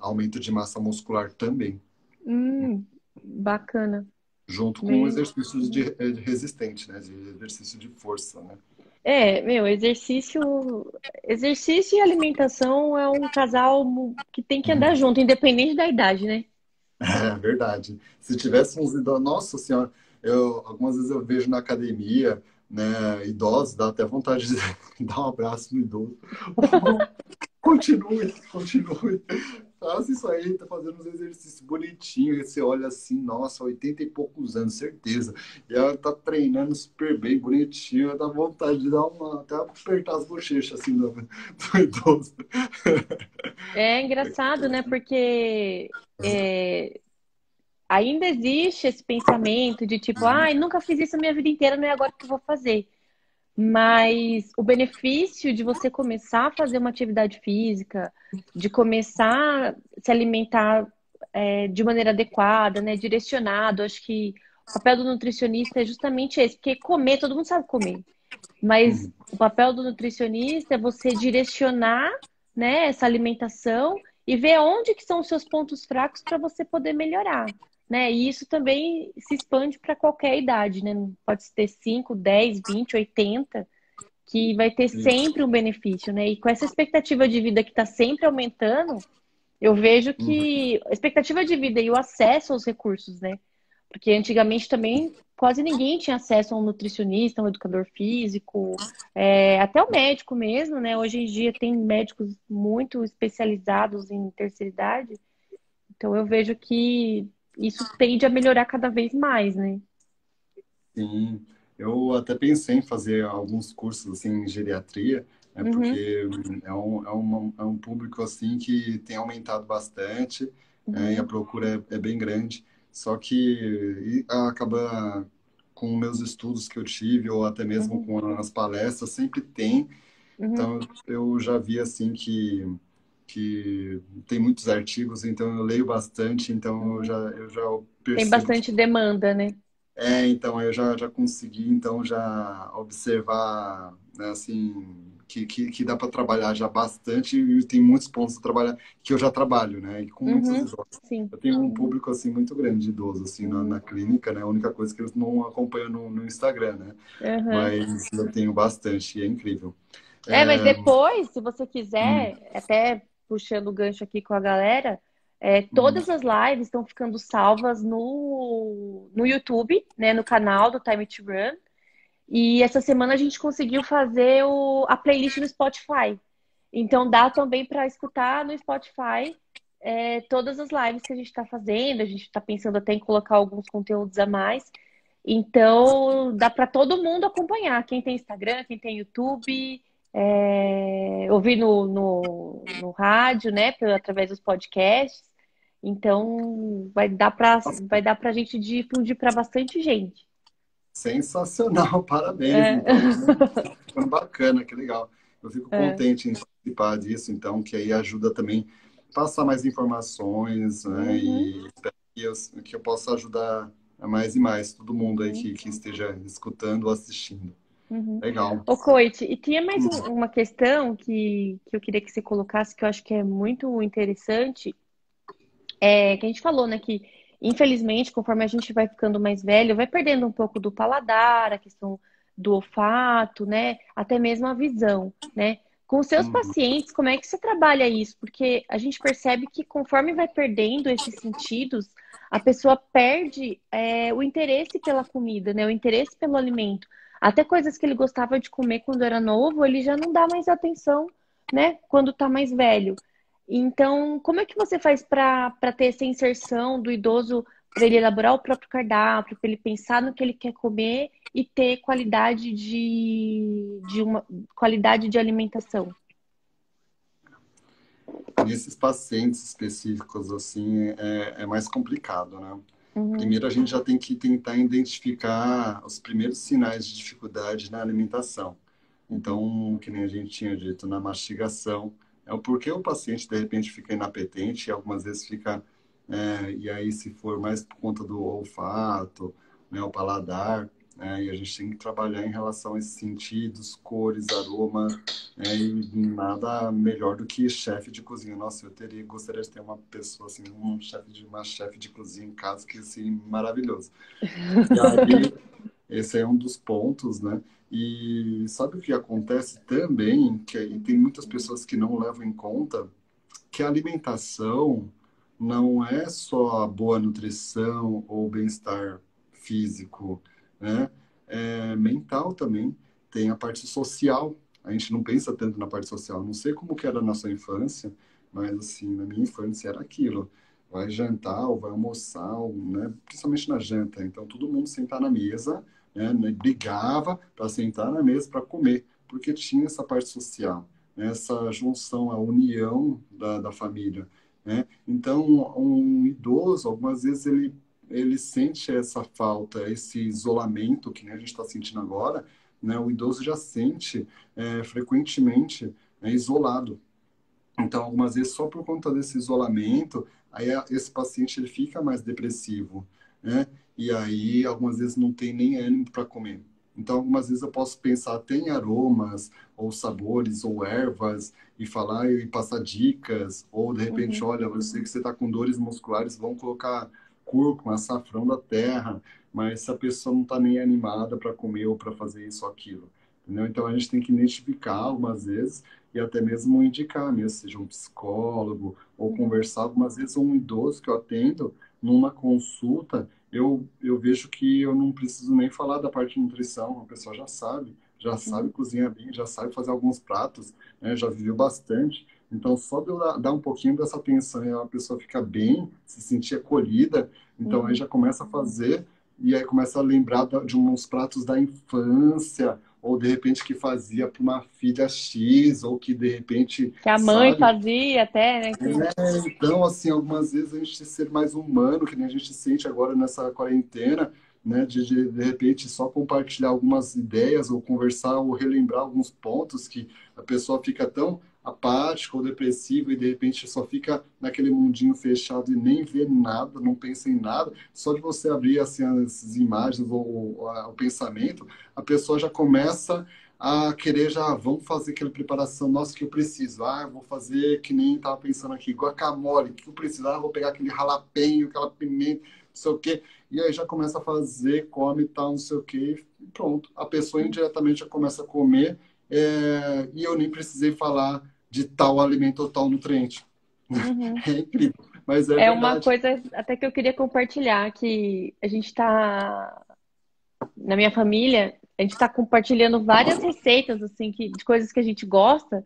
aumento de massa muscular também. Hum, bacana. Junto com Bem... exercícios de, de resistente, né? De exercício de força, né? É, meu, exercício, exercício e alimentação é um casal que tem que andar uhum. junto, independente da idade, né? É verdade. Se tivéssemos idosos, nossa senhora, eu algumas vezes eu vejo na academia, né, idosos, dá até vontade de dar um abraço no idoso. continue, continue. Faça isso aí, tá fazendo uns exercícios bonitinhos. Você olha assim, nossa, 80 e poucos anos, certeza. E ela tá treinando super bem, bonitinho. Dá vontade de dar uma, até apertar as bochechas assim do, do idoso. É engraçado, né? Porque é, ainda existe esse pensamento de tipo, ai, nunca fiz isso a minha vida inteira, não é agora que eu vou fazer. Mas o benefício de você começar a fazer uma atividade física, de começar a se alimentar é, de maneira adequada, né, direcionado, acho que o papel do nutricionista é justamente esse, porque comer, todo mundo sabe comer. Mas uhum. o papel do nutricionista é você direcionar né, essa alimentação e ver onde que são os seus pontos fracos para você poder melhorar. Né? E isso também se expande para qualquer idade, né? Pode ter 5, 10, 20, 80, que vai ter sempre um benefício, né? E com essa expectativa de vida que está sempre aumentando, eu vejo que uhum. a expectativa de vida e o acesso aos recursos, né? Porque antigamente também quase ninguém tinha acesso a um nutricionista, um educador físico, é, até o médico mesmo, né? Hoje em dia tem médicos muito especializados em terceira idade. Então eu vejo que isso tende a melhorar cada vez mais, né? Sim, eu até pensei em fazer alguns cursos assim em geriatria, né? Uhum. Porque é um, é, um, é um público assim que tem aumentado bastante uhum. é, e a uhum. procura é, é bem grande. Só que acaba com meus estudos que eu tive, ou até mesmo uhum. com as palestras, sempre tem. Uhum. Então, eu já vi, assim, que, que tem muitos artigos, então eu leio bastante, então eu já, eu já percebo. Tem bastante demanda, né? É, então, eu já, já consegui, então, já observar, né, assim, que, que, que dá para trabalhar já bastante e tem muitos pontos de trabalhar que eu já trabalho, né? E com uhum, muitos idosos. Sim. Eu tenho um público assim muito grande de idosos assim na, na, clínica, né? A única coisa que eles não acompanham no, no Instagram, né? Uhum. Mas eu tenho bastante e é incrível. É, é, mas depois, se você quiser, hum. até puxando o gancho aqui com a galera, é, todas hum. as lives estão ficando salvas no, no YouTube, né? No canal do Time to Run. E essa semana a gente conseguiu fazer o, a playlist no Spotify. Então dá também para escutar no Spotify é, todas as lives que a gente está fazendo. A gente está pensando até em colocar alguns conteúdos a mais. Então dá para todo mundo acompanhar. Quem tem Instagram, quem tem YouTube, é, ouvir no, no, no rádio, né? Através dos podcasts. Então vai dar para vai dar para a gente difundir para bastante gente. Sensacional, parabéns. É. Então, ficando bacana, que legal. Eu fico é. contente em participar disso, então, que aí ajuda também a passar mais informações, né? Uhum. E que eu, que eu possa ajudar mais e mais todo mundo aí que, que esteja escutando ou assistindo. Uhum. Legal. Ô, Coit, e tinha mais uhum. uma questão que, que eu queria que você colocasse, que eu acho que é muito interessante, é, que a gente falou, né, que infelizmente, conforme a gente vai ficando mais velho, vai perdendo um pouco do paladar, a questão do olfato, né? Até mesmo a visão, né? Com os seus uhum. pacientes, como é que você trabalha isso? Porque a gente percebe que conforme vai perdendo esses sentidos, a pessoa perde é, o interesse pela comida, né? O interesse pelo alimento. Até coisas que ele gostava de comer quando era novo, ele já não dá mais atenção, né? Quando tá mais velho. Então, como é que você faz para ter essa inserção do idoso para ele elaborar o próprio cardápio, para ele pensar no que ele quer comer e ter qualidade de, de uma qualidade de alimentação? Nesses pacientes específicos, assim, é, é mais complicado, né? Uhum. Primeiro, a gente já tem que tentar identificar os primeiros sinais de dificuldade na alimentação. Então, que nem a gente tinha dito, na mastigação, é o porquê o paciente de repente fica inapetente e algumas vezes fica é, e aí se for mais por conta do olfato, né, o paladar, né, e a gente tem que trabalhar em relação a esses sentidos, cores, aroma, né, e nada melhor do que chefe de cozinha. Nossa, eu teria gostaria de ter uma pessoa assim, um chefe de uma chefe de cozinha em casa que assim maravilhoso. E aí, esse é um dos pontos, né? E sabe o que acontece também, que e tem muitas pessoas que não levam em conta que a alimentação não é só a boa nutrição ou bem-estar físico, né? É mental também, tem a parte social. A gente não pensa tanto na parte social. Não sei como que era na sua infância, mas assim, na minha infância era aquilo. Vai jantar ou vai almoçar, né? principalmente na janta. Então, todo mundo sentar na mesa né, né, brigava para sentar na mesa para comer, porque tinha essa parte social, né, essa junção, a união da, da família. Né? Então, um idoso, algumas vezes, ele ele sente essa falta, esse isolamento que né, a gente está sentindo agora, né, o idoso já sente é, frequentemente né, isolado. Então, algumas vezes, só por conta desse isolamento, aí esse paciente ele fica mais depressivo, né? E aí, algumas vezes, não tem nem ânimo para comer. Então, algumas vezes eu posso pensar até em aromas, ou sabores, ou ervas, e falar e passar dicas, ou de repente, uhum. olha, eu sei que você está com dores musculares, vão colocar cúrcuma, açafrão da terra, mas se a pessoa não está nem animada para comer ou para fazer isso ou aquilo. Entendeu? Então, a gente tem que identificar algumas vezes e até mesmo indicar, mesmo, seja um psicólogo, ou conversar. Algumas vezes, um idoso que eu atendo, numa consulta, eu, eu vejo que eu não preciso nem falar da parte de nutrição, a pessoa já sabe, já sabe cozinhar bem, já sabe fazer alguns pratos, né, já viveu bastante. Então, só de eu dar um pouquinho dessa atenção e a pessoa fica bem, se sentir acolhida, então uhum. aí já começa a fazer e aí começa a lembrar de uns pratos da infância, ou de repente que fazia para uma filha X, ou que de repente. Que a mãe sabe? fazia até, né? É, então, assim, algumas vezes a gente ser mais humano, que nem a gente sente agora nessa quarentena, né? De, de, de repente só compartilhar algumas ideias, ou conversar, ou relembrar alguns pontos que a pessoa fica tão apático ou depressivo e de repente só fica naquele mundinho fechado e nem vê nada, não pensa em nada, só de você abrir assim as imagens ou, ou o pensamento, a pessoa já começa a querer já, vamos fazer aquela preparação, nossa, que eu preciso, ah, vou fazer que nem estava pensando aqui, guacamole, que eu preciso, ah, vou pegar aquele jalapeño, aquela pimenta, não sei o quê, e aí já começa a fazer, come tal, não sei o quê, e pronto, a pessoa indiretamente já começa a comer, é, e eu nem precisei falar de tal alimento ou tal nutriente. Uhum. É incrível. Mas é, é uma coisa até que eu queria compartilhar, que a gente está, na minha família, a gente está compartilhando várias receitas, assim, que, de coisas que a gente gosta,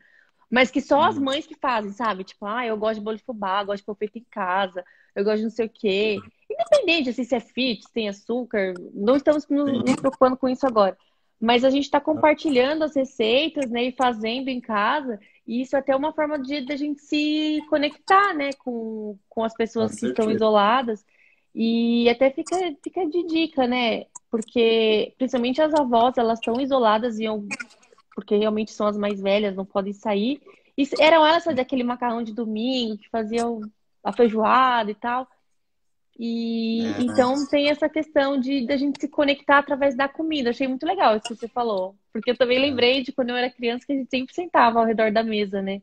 mas que só as uhum. mães que fazem, sabe? Tipo, ah, eu gosto de bolo de fubá, gosto de pão feito em casa, eu gosto de não sei o quê. Independente, assim, se é fit, se tem açúcar, não estamos nos preocupando com isso agora. Mas a gente está compartilhando as receitas, né, e fazendo em casa, e isso é até uma forma de, de a gente se conectar, né, com, com as pessoas com que estão isoladas. E até fica, fica de dica, né? Porque principalmente as avós, elas estão isoladas e porque realmente são as mais velhas, não podem sair. E eram elas fazer aquele macarrão de domingo, que faziam a feijoada e tal. E é. então tem essa questão de da gente se conectar através da comida. Achei muito legal isso que você falou. Porque eu também é. lembrei de quando eu era criança que a gente sempre sentava ao redor da mesa, né?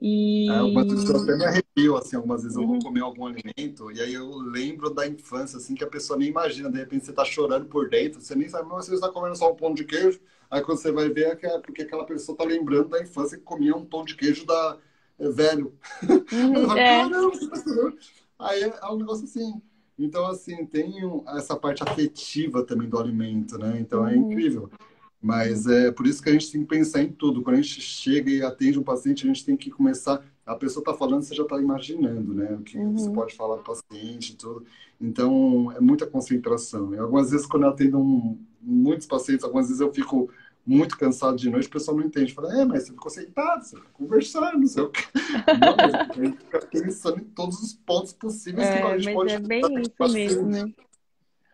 E... É, vezes eu até me arrepio, assim, algumas vezes eu vou uhum. comer algum alimento e aí eu lembro da infância, assim, que a pessoa nem imagina, de repente você tá chorando por dentro, você nem sabe, mas você está comendo só um pão de queijo, aí quando você vai ver é, é porque aquela pessoa tá lembrando da infância que comia um pão de queijo da é, velho. Uhum, é. Caramba, aí é um negócio assim, então, assim, tem essa parte afetiva também do alimento, né? Então, é uhum. incrível. Mas é por isso que a gente tem que pensar em tudo. Quando a gente chega e atende um paciente, a gente tem que começar. A pessoa está falando, você já está imaginando, né? O que uhum. você pode falar para o paciente e tudo. Então, é muita concentração. E algumas vezes, quando eu atendo um, muitos pacientes, algumas vezes eu fico muito cansado de noite, o pessoal não entende. Fala, é, mas você ficou sentado, você ficou conversando, não sei o quê. Não, mas a gente fica pensando em todos os pontos possíveis é, que a gente pode... é bem isso mesmo, né?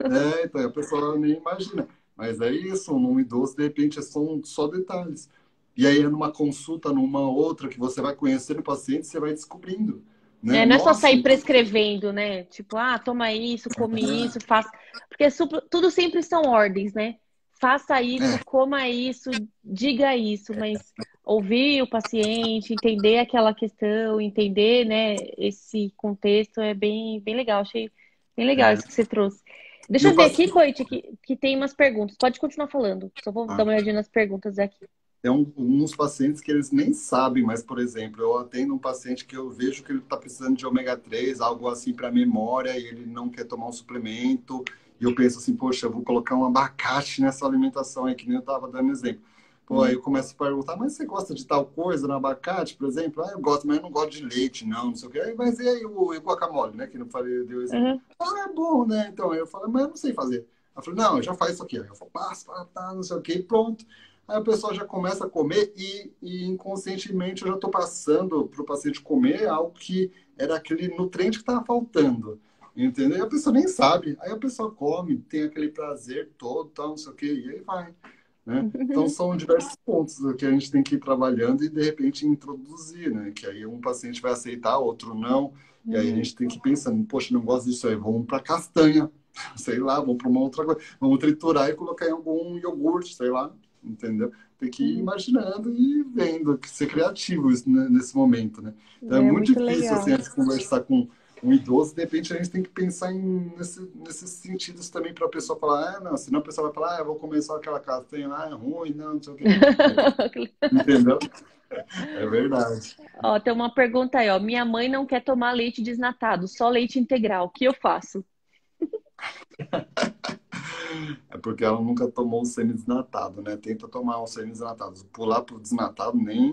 É, então a pessoa nem imagina. Mas é isso, num idoso, de repente, são só detalhes. E aí, numa consulta, numa outra, que você vai conhecendo o paciente, você vai descobrindo. Né? É, não é só sair prescrevendo, né? Tipo, ah, toma isso, come é. isso, faça. Porque é tudo sempre são ordens, né? Faça isso, é. coma isso, diga isso, mas ouvir o paciente, entender aquela questão, entender, né, esse contexto é bem, bem legal. Achei bem legal é. isso que você trouxe. Deixa eu, eu ver aqui, Coite, que, que tem umas perguntas. Pode continuar falando. Só vou ah. dar uma olhadinha nas perguntas aqui. Tem um, uns pacientes que eles nem sabem, mas, por exemplo, eu atendo um paciente que eu vejo que ele está precisando de ômega 3, algo assim para memória, e ele não quer tomar um suplemento. E eu penso assim, poxa, eu vou colocar um abacate nessa alimentação aí, que nem eu estava dando exemplo. Pô, aí eu começo a perguntar, mas você gosta de tal coisa no abacate, por exemplo? Ah, eu gosto, mas eu não gosto de leite, não, não sei o quê. Aí, mas e aí o, o guacamole, né? Que não falei, deu exemplo. Uhum. Ah, é bom, né? Então, aí eu falei, mas eu não sei fazer. Eu falei, não, já faz isso aqui. Aí eu falo, passa, tá, não sei o quê, pronto. Aí a pessoa já começa a comer e, e inconscientemente eu já estou passando para o paciente comer algo que era aquele nutriente que estava faltando. Entendeu? E a pessoa nem sabe. Aí a pessoa come, tem aquele prazer todo, tal, não sei o quê, e aí vai. Né? Então são diversos pontos que a gente tem que ir trabalhando e de repente introduzir, né? Que aí um paciente vai aceitar, outro não. E aí a gente tem que ir pensando, poxa, não gosto disso aí, vamos para castanha, sei lá, vamos para uma outra coisa, vamos triturar e colocar em algum iogurte, sei lá, entendeu? Tem que ir uhum. imaginando e vendo, ser criativo né, nesse momento, né? Então é, é muito, muito difícil legal. assim, conversar com um idoso, de repente a gente tem que pensar em, nesse, nesses sentidos também para a pessoa falar, ah, não, senão a pessoa vai falar, ah, eu vou comer só aquela castanha lá, é ruim, não, não sei o que. Entendeu? É verdade. Ó, tem uma pergunta aí, ó. Minha mãe não quer tomar leite desnatado, só leite integral. O que eu faço? É porque ela nunca tomou o semi-desnatado, né? Tenta tomar o semi-desnatado. Pular pro desnatado, nem,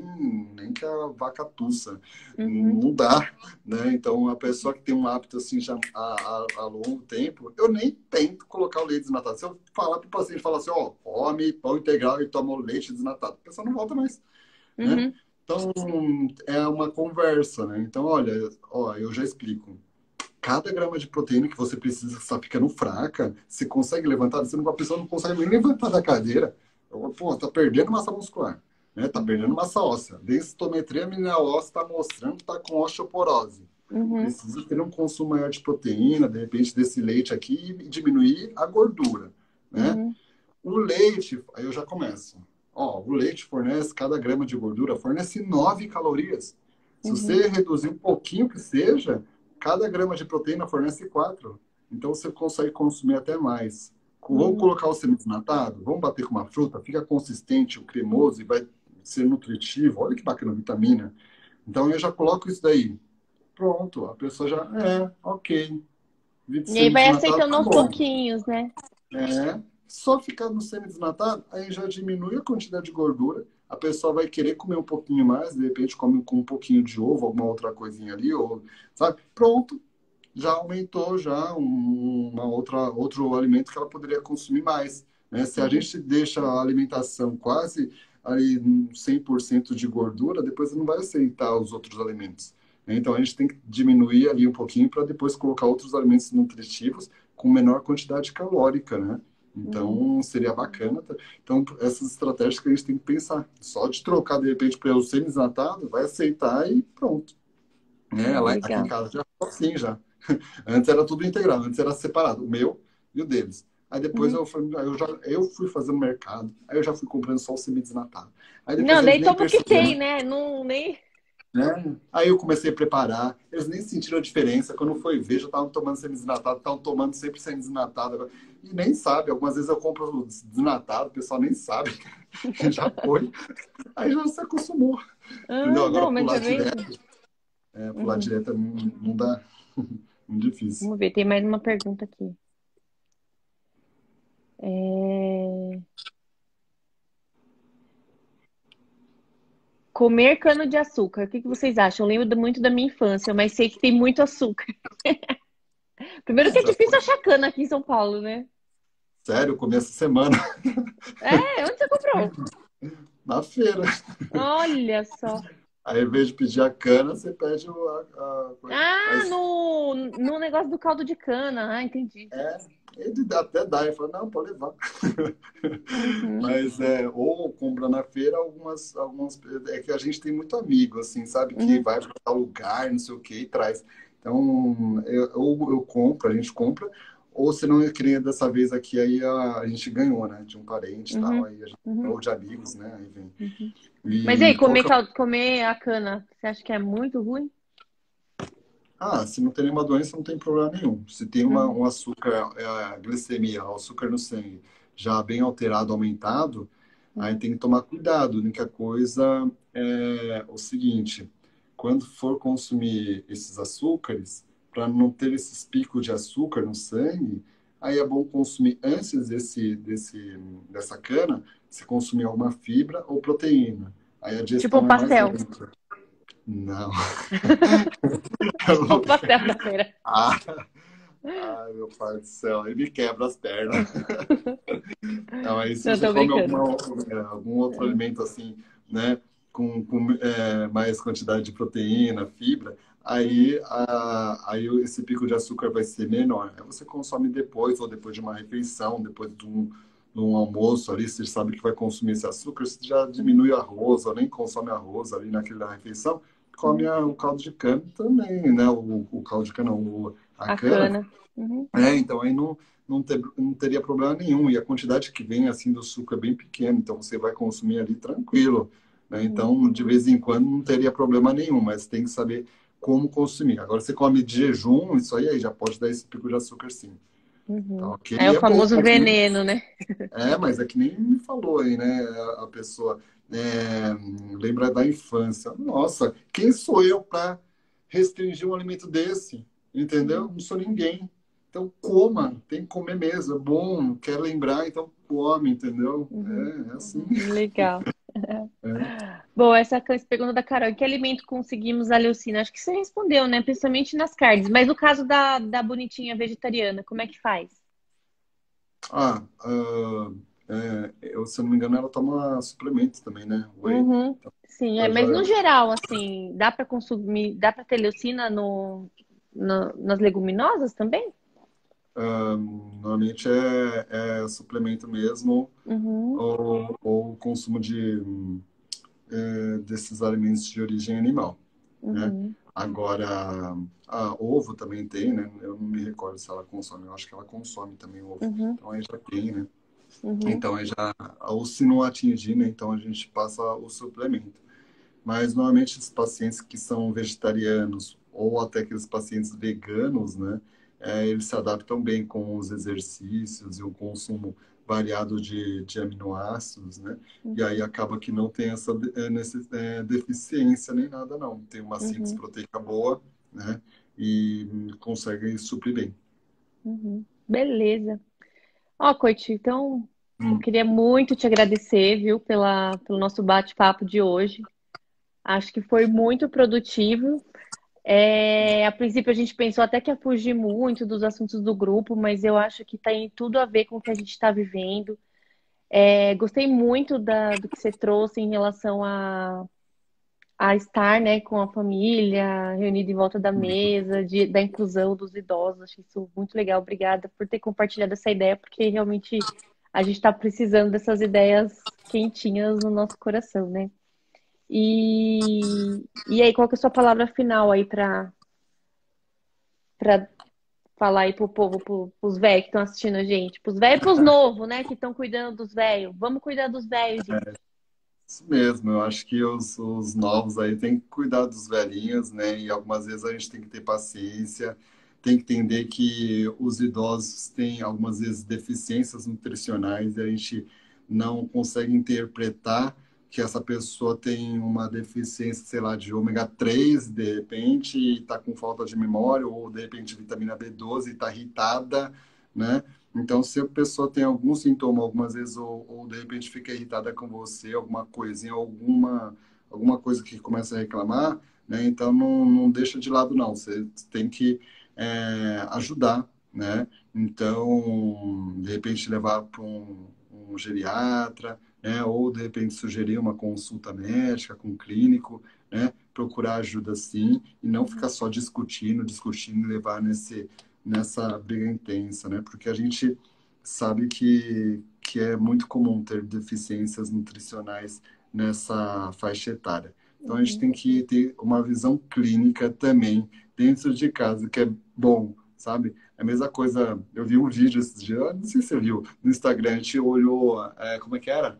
nem que a vaca tussa. Uhum. Não dá, né? Então, a pessoa que tem um hábito assim já a, a, a, longo tempo, eu nem tento colocar o leite desnatado. Se eu falar pro paciente, falar assim, ó, come pão integral e toma o leite desnatado, a pessoa não volta mais, né? uhum. né? Então, é uma conversa, né? Então, olha, ó, eu já explico cada grama de proteína que você precisa está ficando fraca, você consegue levantar, você não, a pessoa não consegue nem levantar da cadeira, pô, tá perdendo massa muscular, né? Tá perdendo massa óssea. Densitometria mineral óssea está mostrando que tá com osteoporose. Uhum. Precisa ter um consumo maior de proteína, de repente, desse leite aqui e diminuir a gordura, né? Uhum. O leite, aí eu já começo. Ó, o leite fornece, cada grama de gordura fornece 9 calorias. Se uhum. você reduzir um pouquinho que seja, cada grama de proteína fornece quatro. Então você consegue consumir até mais. Vamos hum. colocar o semi-desnatado, vamos bater com uma fruta, fica consistente, o cremoso e vai ser nutritivo. Olha que bacana, vitamina. Então eu já coloco isso daí. Pronto, a pessoa já é, ok. E aí vai aceitando tá aos pouquinhos, né? É, só ficar no semi-desnatado, aí já diminui a quantidade de gordura a pessoa vai querer comer um pouquinho mais, de repente come com um pouquinho de ovo, alguma outra coisinha ali, ou, sabe? Pronto, já aumentou já um, uma outra, outro alimento que ela poderia consumir mais. Né? Se a uhum. gente deixa a alimentação quase ali 100% de gordura, depois não vai aceitar os outros alimentos. Né? Então a gente tem que diminuir ali um pouquinho para depois colocar outros alimentos nutritivos com menor quantidade calórica, né? Então, uhum. seria bacana. Então, essas estratégias que a gente tem que pensar. Só de trocar, de repente, para o semi-desnatado, vai aceitar e pronto. Né? Ela, aqui em casa já foi assim, já. Antes era tudo integrado, antes era separado, o meu e o deles. Aí depois uhum. eu, eu, já, eu fui fazendo mercado, aí eu já fui comprando só o semi-desnatado. Não, nem toma o que tem, né? Não, nem... Né? Aí eu comecei a preparar, eles nem sentiram a diferença. Quando foi ver, já estavam tomando semi-desnatado, estavam tomando sempre semi-desnatado. E nem sabe, algumas vezes eu compro desnatado, o pessoal nem sabe. já foi. Aí já se acostumou. Ah, Agora não, pular direto. É, pular uhum. direto não, não dá. Muito difícil. Vamos ver, tem mais uma pergunta aqui. É... Comer cano de açúcar, o que, que vocês acham? Eu lembro muito da minha infância, mas sei que tem muito açúcar. Primeiro que é difícil achar cana aqui em São Paulo, né? Sério, comi essa semana. É? Onde você comprou? Na feira. Olha só. Aí, ao invés de pedir a cana, você pede a. a... Ah, Mas... no, no negócio do caldo de cana. Ah, entendi. É, ele até dá, ele fala, não, pode levar. Uhum. Mas é, ou compra na feira algumas, algumas. É que a gente tem muito amigo, assim, sabe? Que uhum. vai para lugar, não sei o que, e traz. Então, eu, eu, eu compro, a gente compra, ou se não, eu queria dessa vez aqui, aí a, a gente ganhou, né? De um parente e uhum. tal, aí a gente, uhum. ou de amigos, né? Uhum. E, Mas aí, comer, qualquer... comer a cana, você acha que é muito ruim? Ah, se não tem nenhuma doença, não tem problema nenhum. Se tem uma, uhum. um açúcar, é, a glicemia, o açúcar no sangue já bem alterado, aumentado, aí tem que tomar cuidado. A única coisa é o seguinte: quando for consumir esses açúcares, para não ter esses picos de açúcar no sangue, aí é bom consumir antes desse, desse, dessa cana, se consumir alguma fibra ou proteína. Aí a digestão tipo um é pastel. Não. o pastel da feira. Ah, ai, meu pai do céu, ele me quebra as pernas. Não, aí se você come alguma, é, algum outro alimento assim, né? com, com é, mais quantidade de proteína, fibra, aí, a, aí esse pico de açúcar vai ser menor. Aí você consome depois, ou depois de uma refeição, depois de um, de um almoço ali, você sabe que vai consumir esse açúcar, você já diminui arroz, ou nem consome arroz ali naquela refeição, come a, o caldo de cana também, né? O, o caldo de cana, o, a, a cana. cana. Uhum. É, então aí não, não, ter, não teria problema nenhum. E a quantidade que vem assim do suco é bem pequena, então você vai consumir ali tranquilo. Né? Então, de vez em quando, não teria problema nenhum, mas tem que saber como consumir. Agora, você come de jejum, isso aí, aí já pode dar esse pico de açúcar sim. Uhum. Então, é o é famoso bom, veneno, né? É, mas é que nem me falou aí, né? A pessoa é, lembra da infância. Nossa, quem sou eu para restringir um alimento desse? Entendeu? Não sou ninguém. Então, coma, tem que comer mesmo, é bom, quer lembrar, então come, entendeu? Uhum. É, é assim. Legal. É. Bom, essa pergunta da Carol, que alimento conseguimos a leucina? Acho que você respondeu, né? Principalmente nas carnes. Mas no caso da, da bonitinha vegetariana, como é que faz? Ah, uh, é, eu, se eu não me engano, ela toma suplementos também, né? Uhum. Então, Sim, é, mas no geral, assim, dá para consumir, dá para ter leucina no, no, nas leguminosas também? Normalmente é, é, suplemento mesmo uhum. ou, ou consumo de é, desses alimentos de origem animal, né? uhum. né? Agora, a ovo também tem, né? Eu não me recordo se ela consome, eu acho que ela consome também ovo. Uhum. Então aí já tem, né? Uhum. Então aí já, ou se não atingir, né? Então a gente passa o suplemento. Mas normalmente os pacientes que são vegetarianos ou até aqueles pacientes veganos, né? É, eles se adaptam bem com os exercícios e o consumo variado de, de aminoácidos, né? Uhum. E aí acaba que não tem essa é, necess, é, deficiência nem nada, não. Tem uma síntese uhum. proteica boa, né? E consegue suprir bem. Uhum. Beleza. Ó, Coit, então hum. eu queria muito te agradecer, viu, pela, pelo nosso bate-papo de hoje. Acho que foi muito produtivo. É, a princípio a gente pensou até que ia fugir muito dos assuntos do grupo, mas eu acho que tem tudo a ver com o que a gente está vivendo. É, gostei muito da, do que você trouxe em relação a, a estar né, com a família, reunida em volta da mesa, de, da inclusão dos idosos. Achei isso muito legal. Obrigada por ter compartilhado essa ideia, porque realmente a gente está precisando dessas ideias quentinhas no nosso coração, né? E, e aí, qual que é a sua palavra final aí para para falar aí pro povo, pro, pros velhos que estão assistindo a gente? Pros velhos e pros novos, né? Que estão cuidando dos velhos. Vamos cuidar dos velhos, gente. É, isso mesmo, eu acho que os, os novos aí têm que cuidar dos velhinhos, né? E algumas vezes a gente tem que ter paciência, tem que entender que os idosos têm algumas vezes deficiências nutricionais e a gente não consegue interpretar que essa pessoa tem uma deficiência, sei lá, de ômega 3, de repente, e está com falta de memória, ou de repente vitamina B12 e está irritada, né? Então, se a pessoa tem algum sintoma, algumas vezes, ou, ou, de repente fica irritada com você, alguma coisinha, alguma, alguma coisa que começa a reclamar, né? Então, não, não deixa de lado, não. Você tem que é, ajudar, né? Então, de repente, levar para um, um geriatra, né? ou de repente sugerir uma consulta médica com um clínico, né? procurar ajuda sim, e não ficar só discutindo, discutindo e levar nesse, nessa briga intensa, né? porque a gente sabe que, que é muito comum ter deficiências nutricionais nessa faixa etária. Então, a gente tem que ter uma visão clínica também dentro de casa, que é bom, sabe? É a mesma coisa, eu vi um vídeo esses dias, não sei se você viu, no Instagram, a gente olhou, é, como é que era?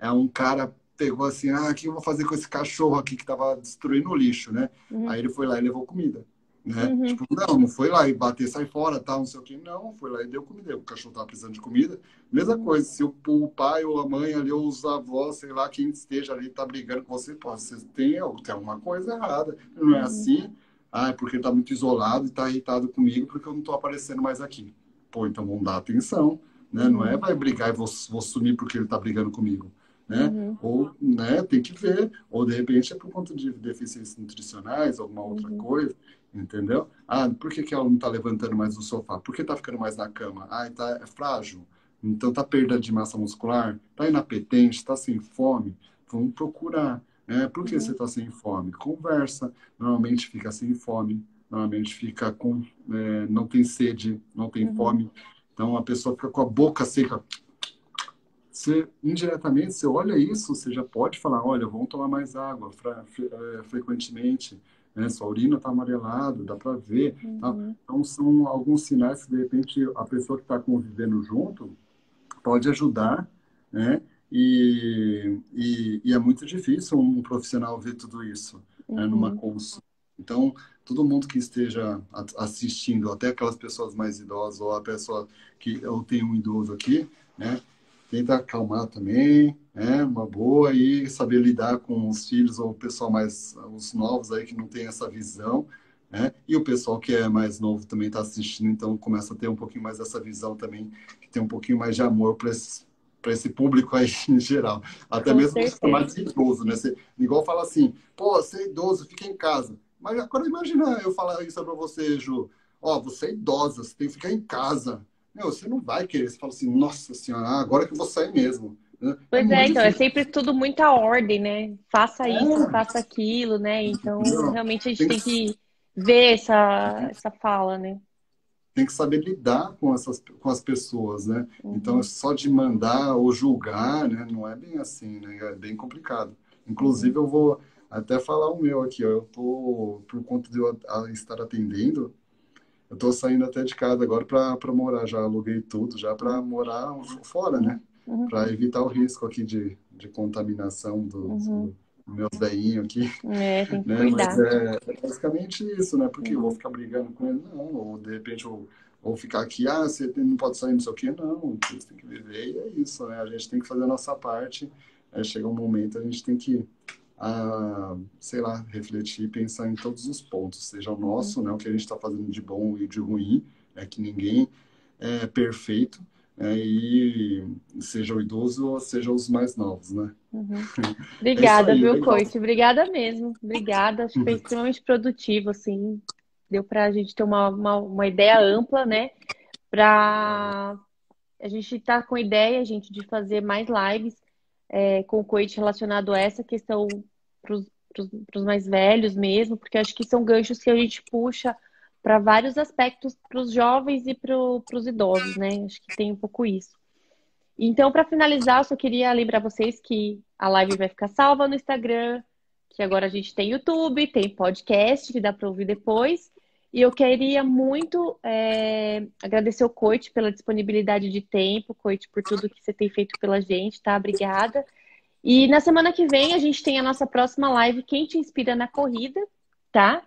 É um cara pegou assim, ah, o que eu vou fazer com esse cachorro aqui que tava destruindo o lixo, né? Uhum. Aí ele foi lá e levou comida, né? Uhum. Tipo, não, não foi lá e bater, sai fora, tal, não sei o que. Não, foi lá e deu comida. O cachorro tava precisando de comida. Mesma uhum. coisa, se o, o, pai ou a mãe ali, ou os avós, sei lá, quem esteja ali tá brigando com você, pô, você tem, tem alguma coisa errada. Não é uhum. assim, ah, é porque tá muito isolado e tá irritado comigo porque eu não tô aparecendo mais aqui. Pô, então vamos dar atenção, né? Não é uhum. vai brigar e vou, vou sumir porque ele tá brigando comigo né? Uhum. Ou, né, tem que ver, ou de repente é por conta de deficiências nutricionais, alguma outra uhum. coisa, entendeu? Ah, por que, que ela não está levantando mais do sofá? Por que está ficando mais na cama? Ah, tá, é frágil. Então tá perda de massa muscular, tá inapetente, tá sem fome. Vamos procurar. É, por que Uhum. você está sem fome? Conversa. Normalmente fica sem fome, normalmente fica com, é, não tem sede, não tem Uhum. fome. Então a pessoa fica com a boca seca. Você, indiretamente, você olha isso, você já pode falar, olha, vamos tomar mais água fre- é, frequentemente, né? Sua urina está amarelada, dá para ver. tá? Uhum. Então são alguns sinais que de repente a pessoa que está convivendo junto pode ajudar, né? E, e, e é muito difícil um profissional ver tudo isso, né, numa Uhum. consulta. Então, todo mundo que esteja assistindo, até aquelas pessoas mais idosas, ou a pessoa que eu tenho um idoso aqui, né? Tenta acalmar também, né? Uma boa e saber lidar com os filhos ou o pessoal mais, os novos aí que não tem essa visão, né? E o pessoal que é mais novo também está assistindo, então começa a ter um pouquinho mais essa visão também, que tem um pouquinho mais de amor para esse, para esse público aí em geral. Até Com mesmo certeza. chamar de idoso, né? Você, igual fala assim, pô, você é idoso, fica em casa. Mas agora imagina eu falar isso para você, Ju. Ó, você é idosa, você tem que ficar em casa. Meu, você não vai querer. Você fala assim, nossa senhora, ah, agora que eu vou sair mesmo. né? Pois muito é, então, é difícil. sempre tudo muita ordem, né? Faça isso, É. faça aquilo, né? Então, Não, realmente a gente tem tem que- que ver essa, essa fala, né? Tem que saber lidar com essas com as pessoas, né? Uhum. Então, só de mandar ou julgar, né? Não é bem assim, né? É bem complicado. Inclusive, eu vou até falar o meu aqui, ó. Eu tô, por conta de eu estar atendendo, eu tô saindo até de casa agora para morar. Já aluguei tudo, já para morar fora, né? Uhum. Para evitar o risco aqui de, de contaminação dos, Uhum. dos meus velhinhos aqui. É, tem que né? cuidar. Mas é, é basicamente isso, né? Porque eu vou ficar brigando com ele, não. Ou de repente eu vou ficar aqui, ah, você não pode sair, não sei o quê. Não, você tem que viver e é isso, né? A gente tem que fazer a nossa parte. Aí chega um momento, a gente tem que, ah, sei lá, refletir e pensar em todos os pontos, seja o nosso, né? O que a gente está fazendo de bom e de ruim, é que ninguém é perfeito, né? E seja o idoso ou seja os mais novos, né? Uhum. É Obrigada, aí, viu. Coit? Obrigada mesmo. Obrigada. Acho que foi Uhum. extremamente produtivo, assim. Deu pra gente ter uma, uma, uma ideia ampla, né? Pra... A gente tá com ideia, gente, de fazer mais lives é, com o Coit relacionado a essa questão pros, pros mais velhos mesmo, porque acho que são ganchos que a gente puxa para vários aspectos para os jovens e para os idosos, né? Acho que tem um pouco isso. Então, para finalizar, eu só queria lembrar vocês que a live vai ficar salva no Instagram, que agora a gente tem YouTube, tem podcast que dá para ouvir depois. E eu queria muito é, agradecer o Coit pela disponibilidade de tempo, Coit, por tudo que você tem feito pela gente, tá? Obrigada. E na semana que vem a gente tem a nossa próxima live, Quem Te Inspira na Corrida, tá?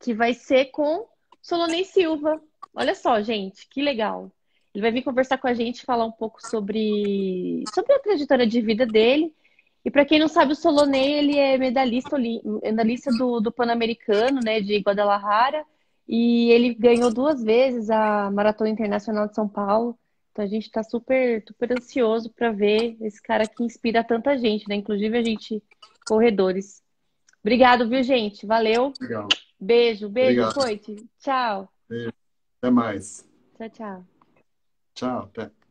Que vai ser com Solonei Silva. Olha só, gente, que legal. Ele vai vir conversar com a gente, falar um pouco sobre, sobre a trajetória de vida dele. E para quem não sabe, o Solonei, ele é medalhista, medalhista do, do Pan-Americano, né, de Guadalajara. E ele ganhou duas vezes a Maratona Internacional de São Paulo. Então a gente está super, super ansioso para ver esse cara que inspira tanta gente, né? Inclusive a gente, corredores. Obrigado, viu, gente? Valeu. Legal. Beijo, beijo, Obrigado. Tchau. Até mais. Tchau, tchau. Tchau, até.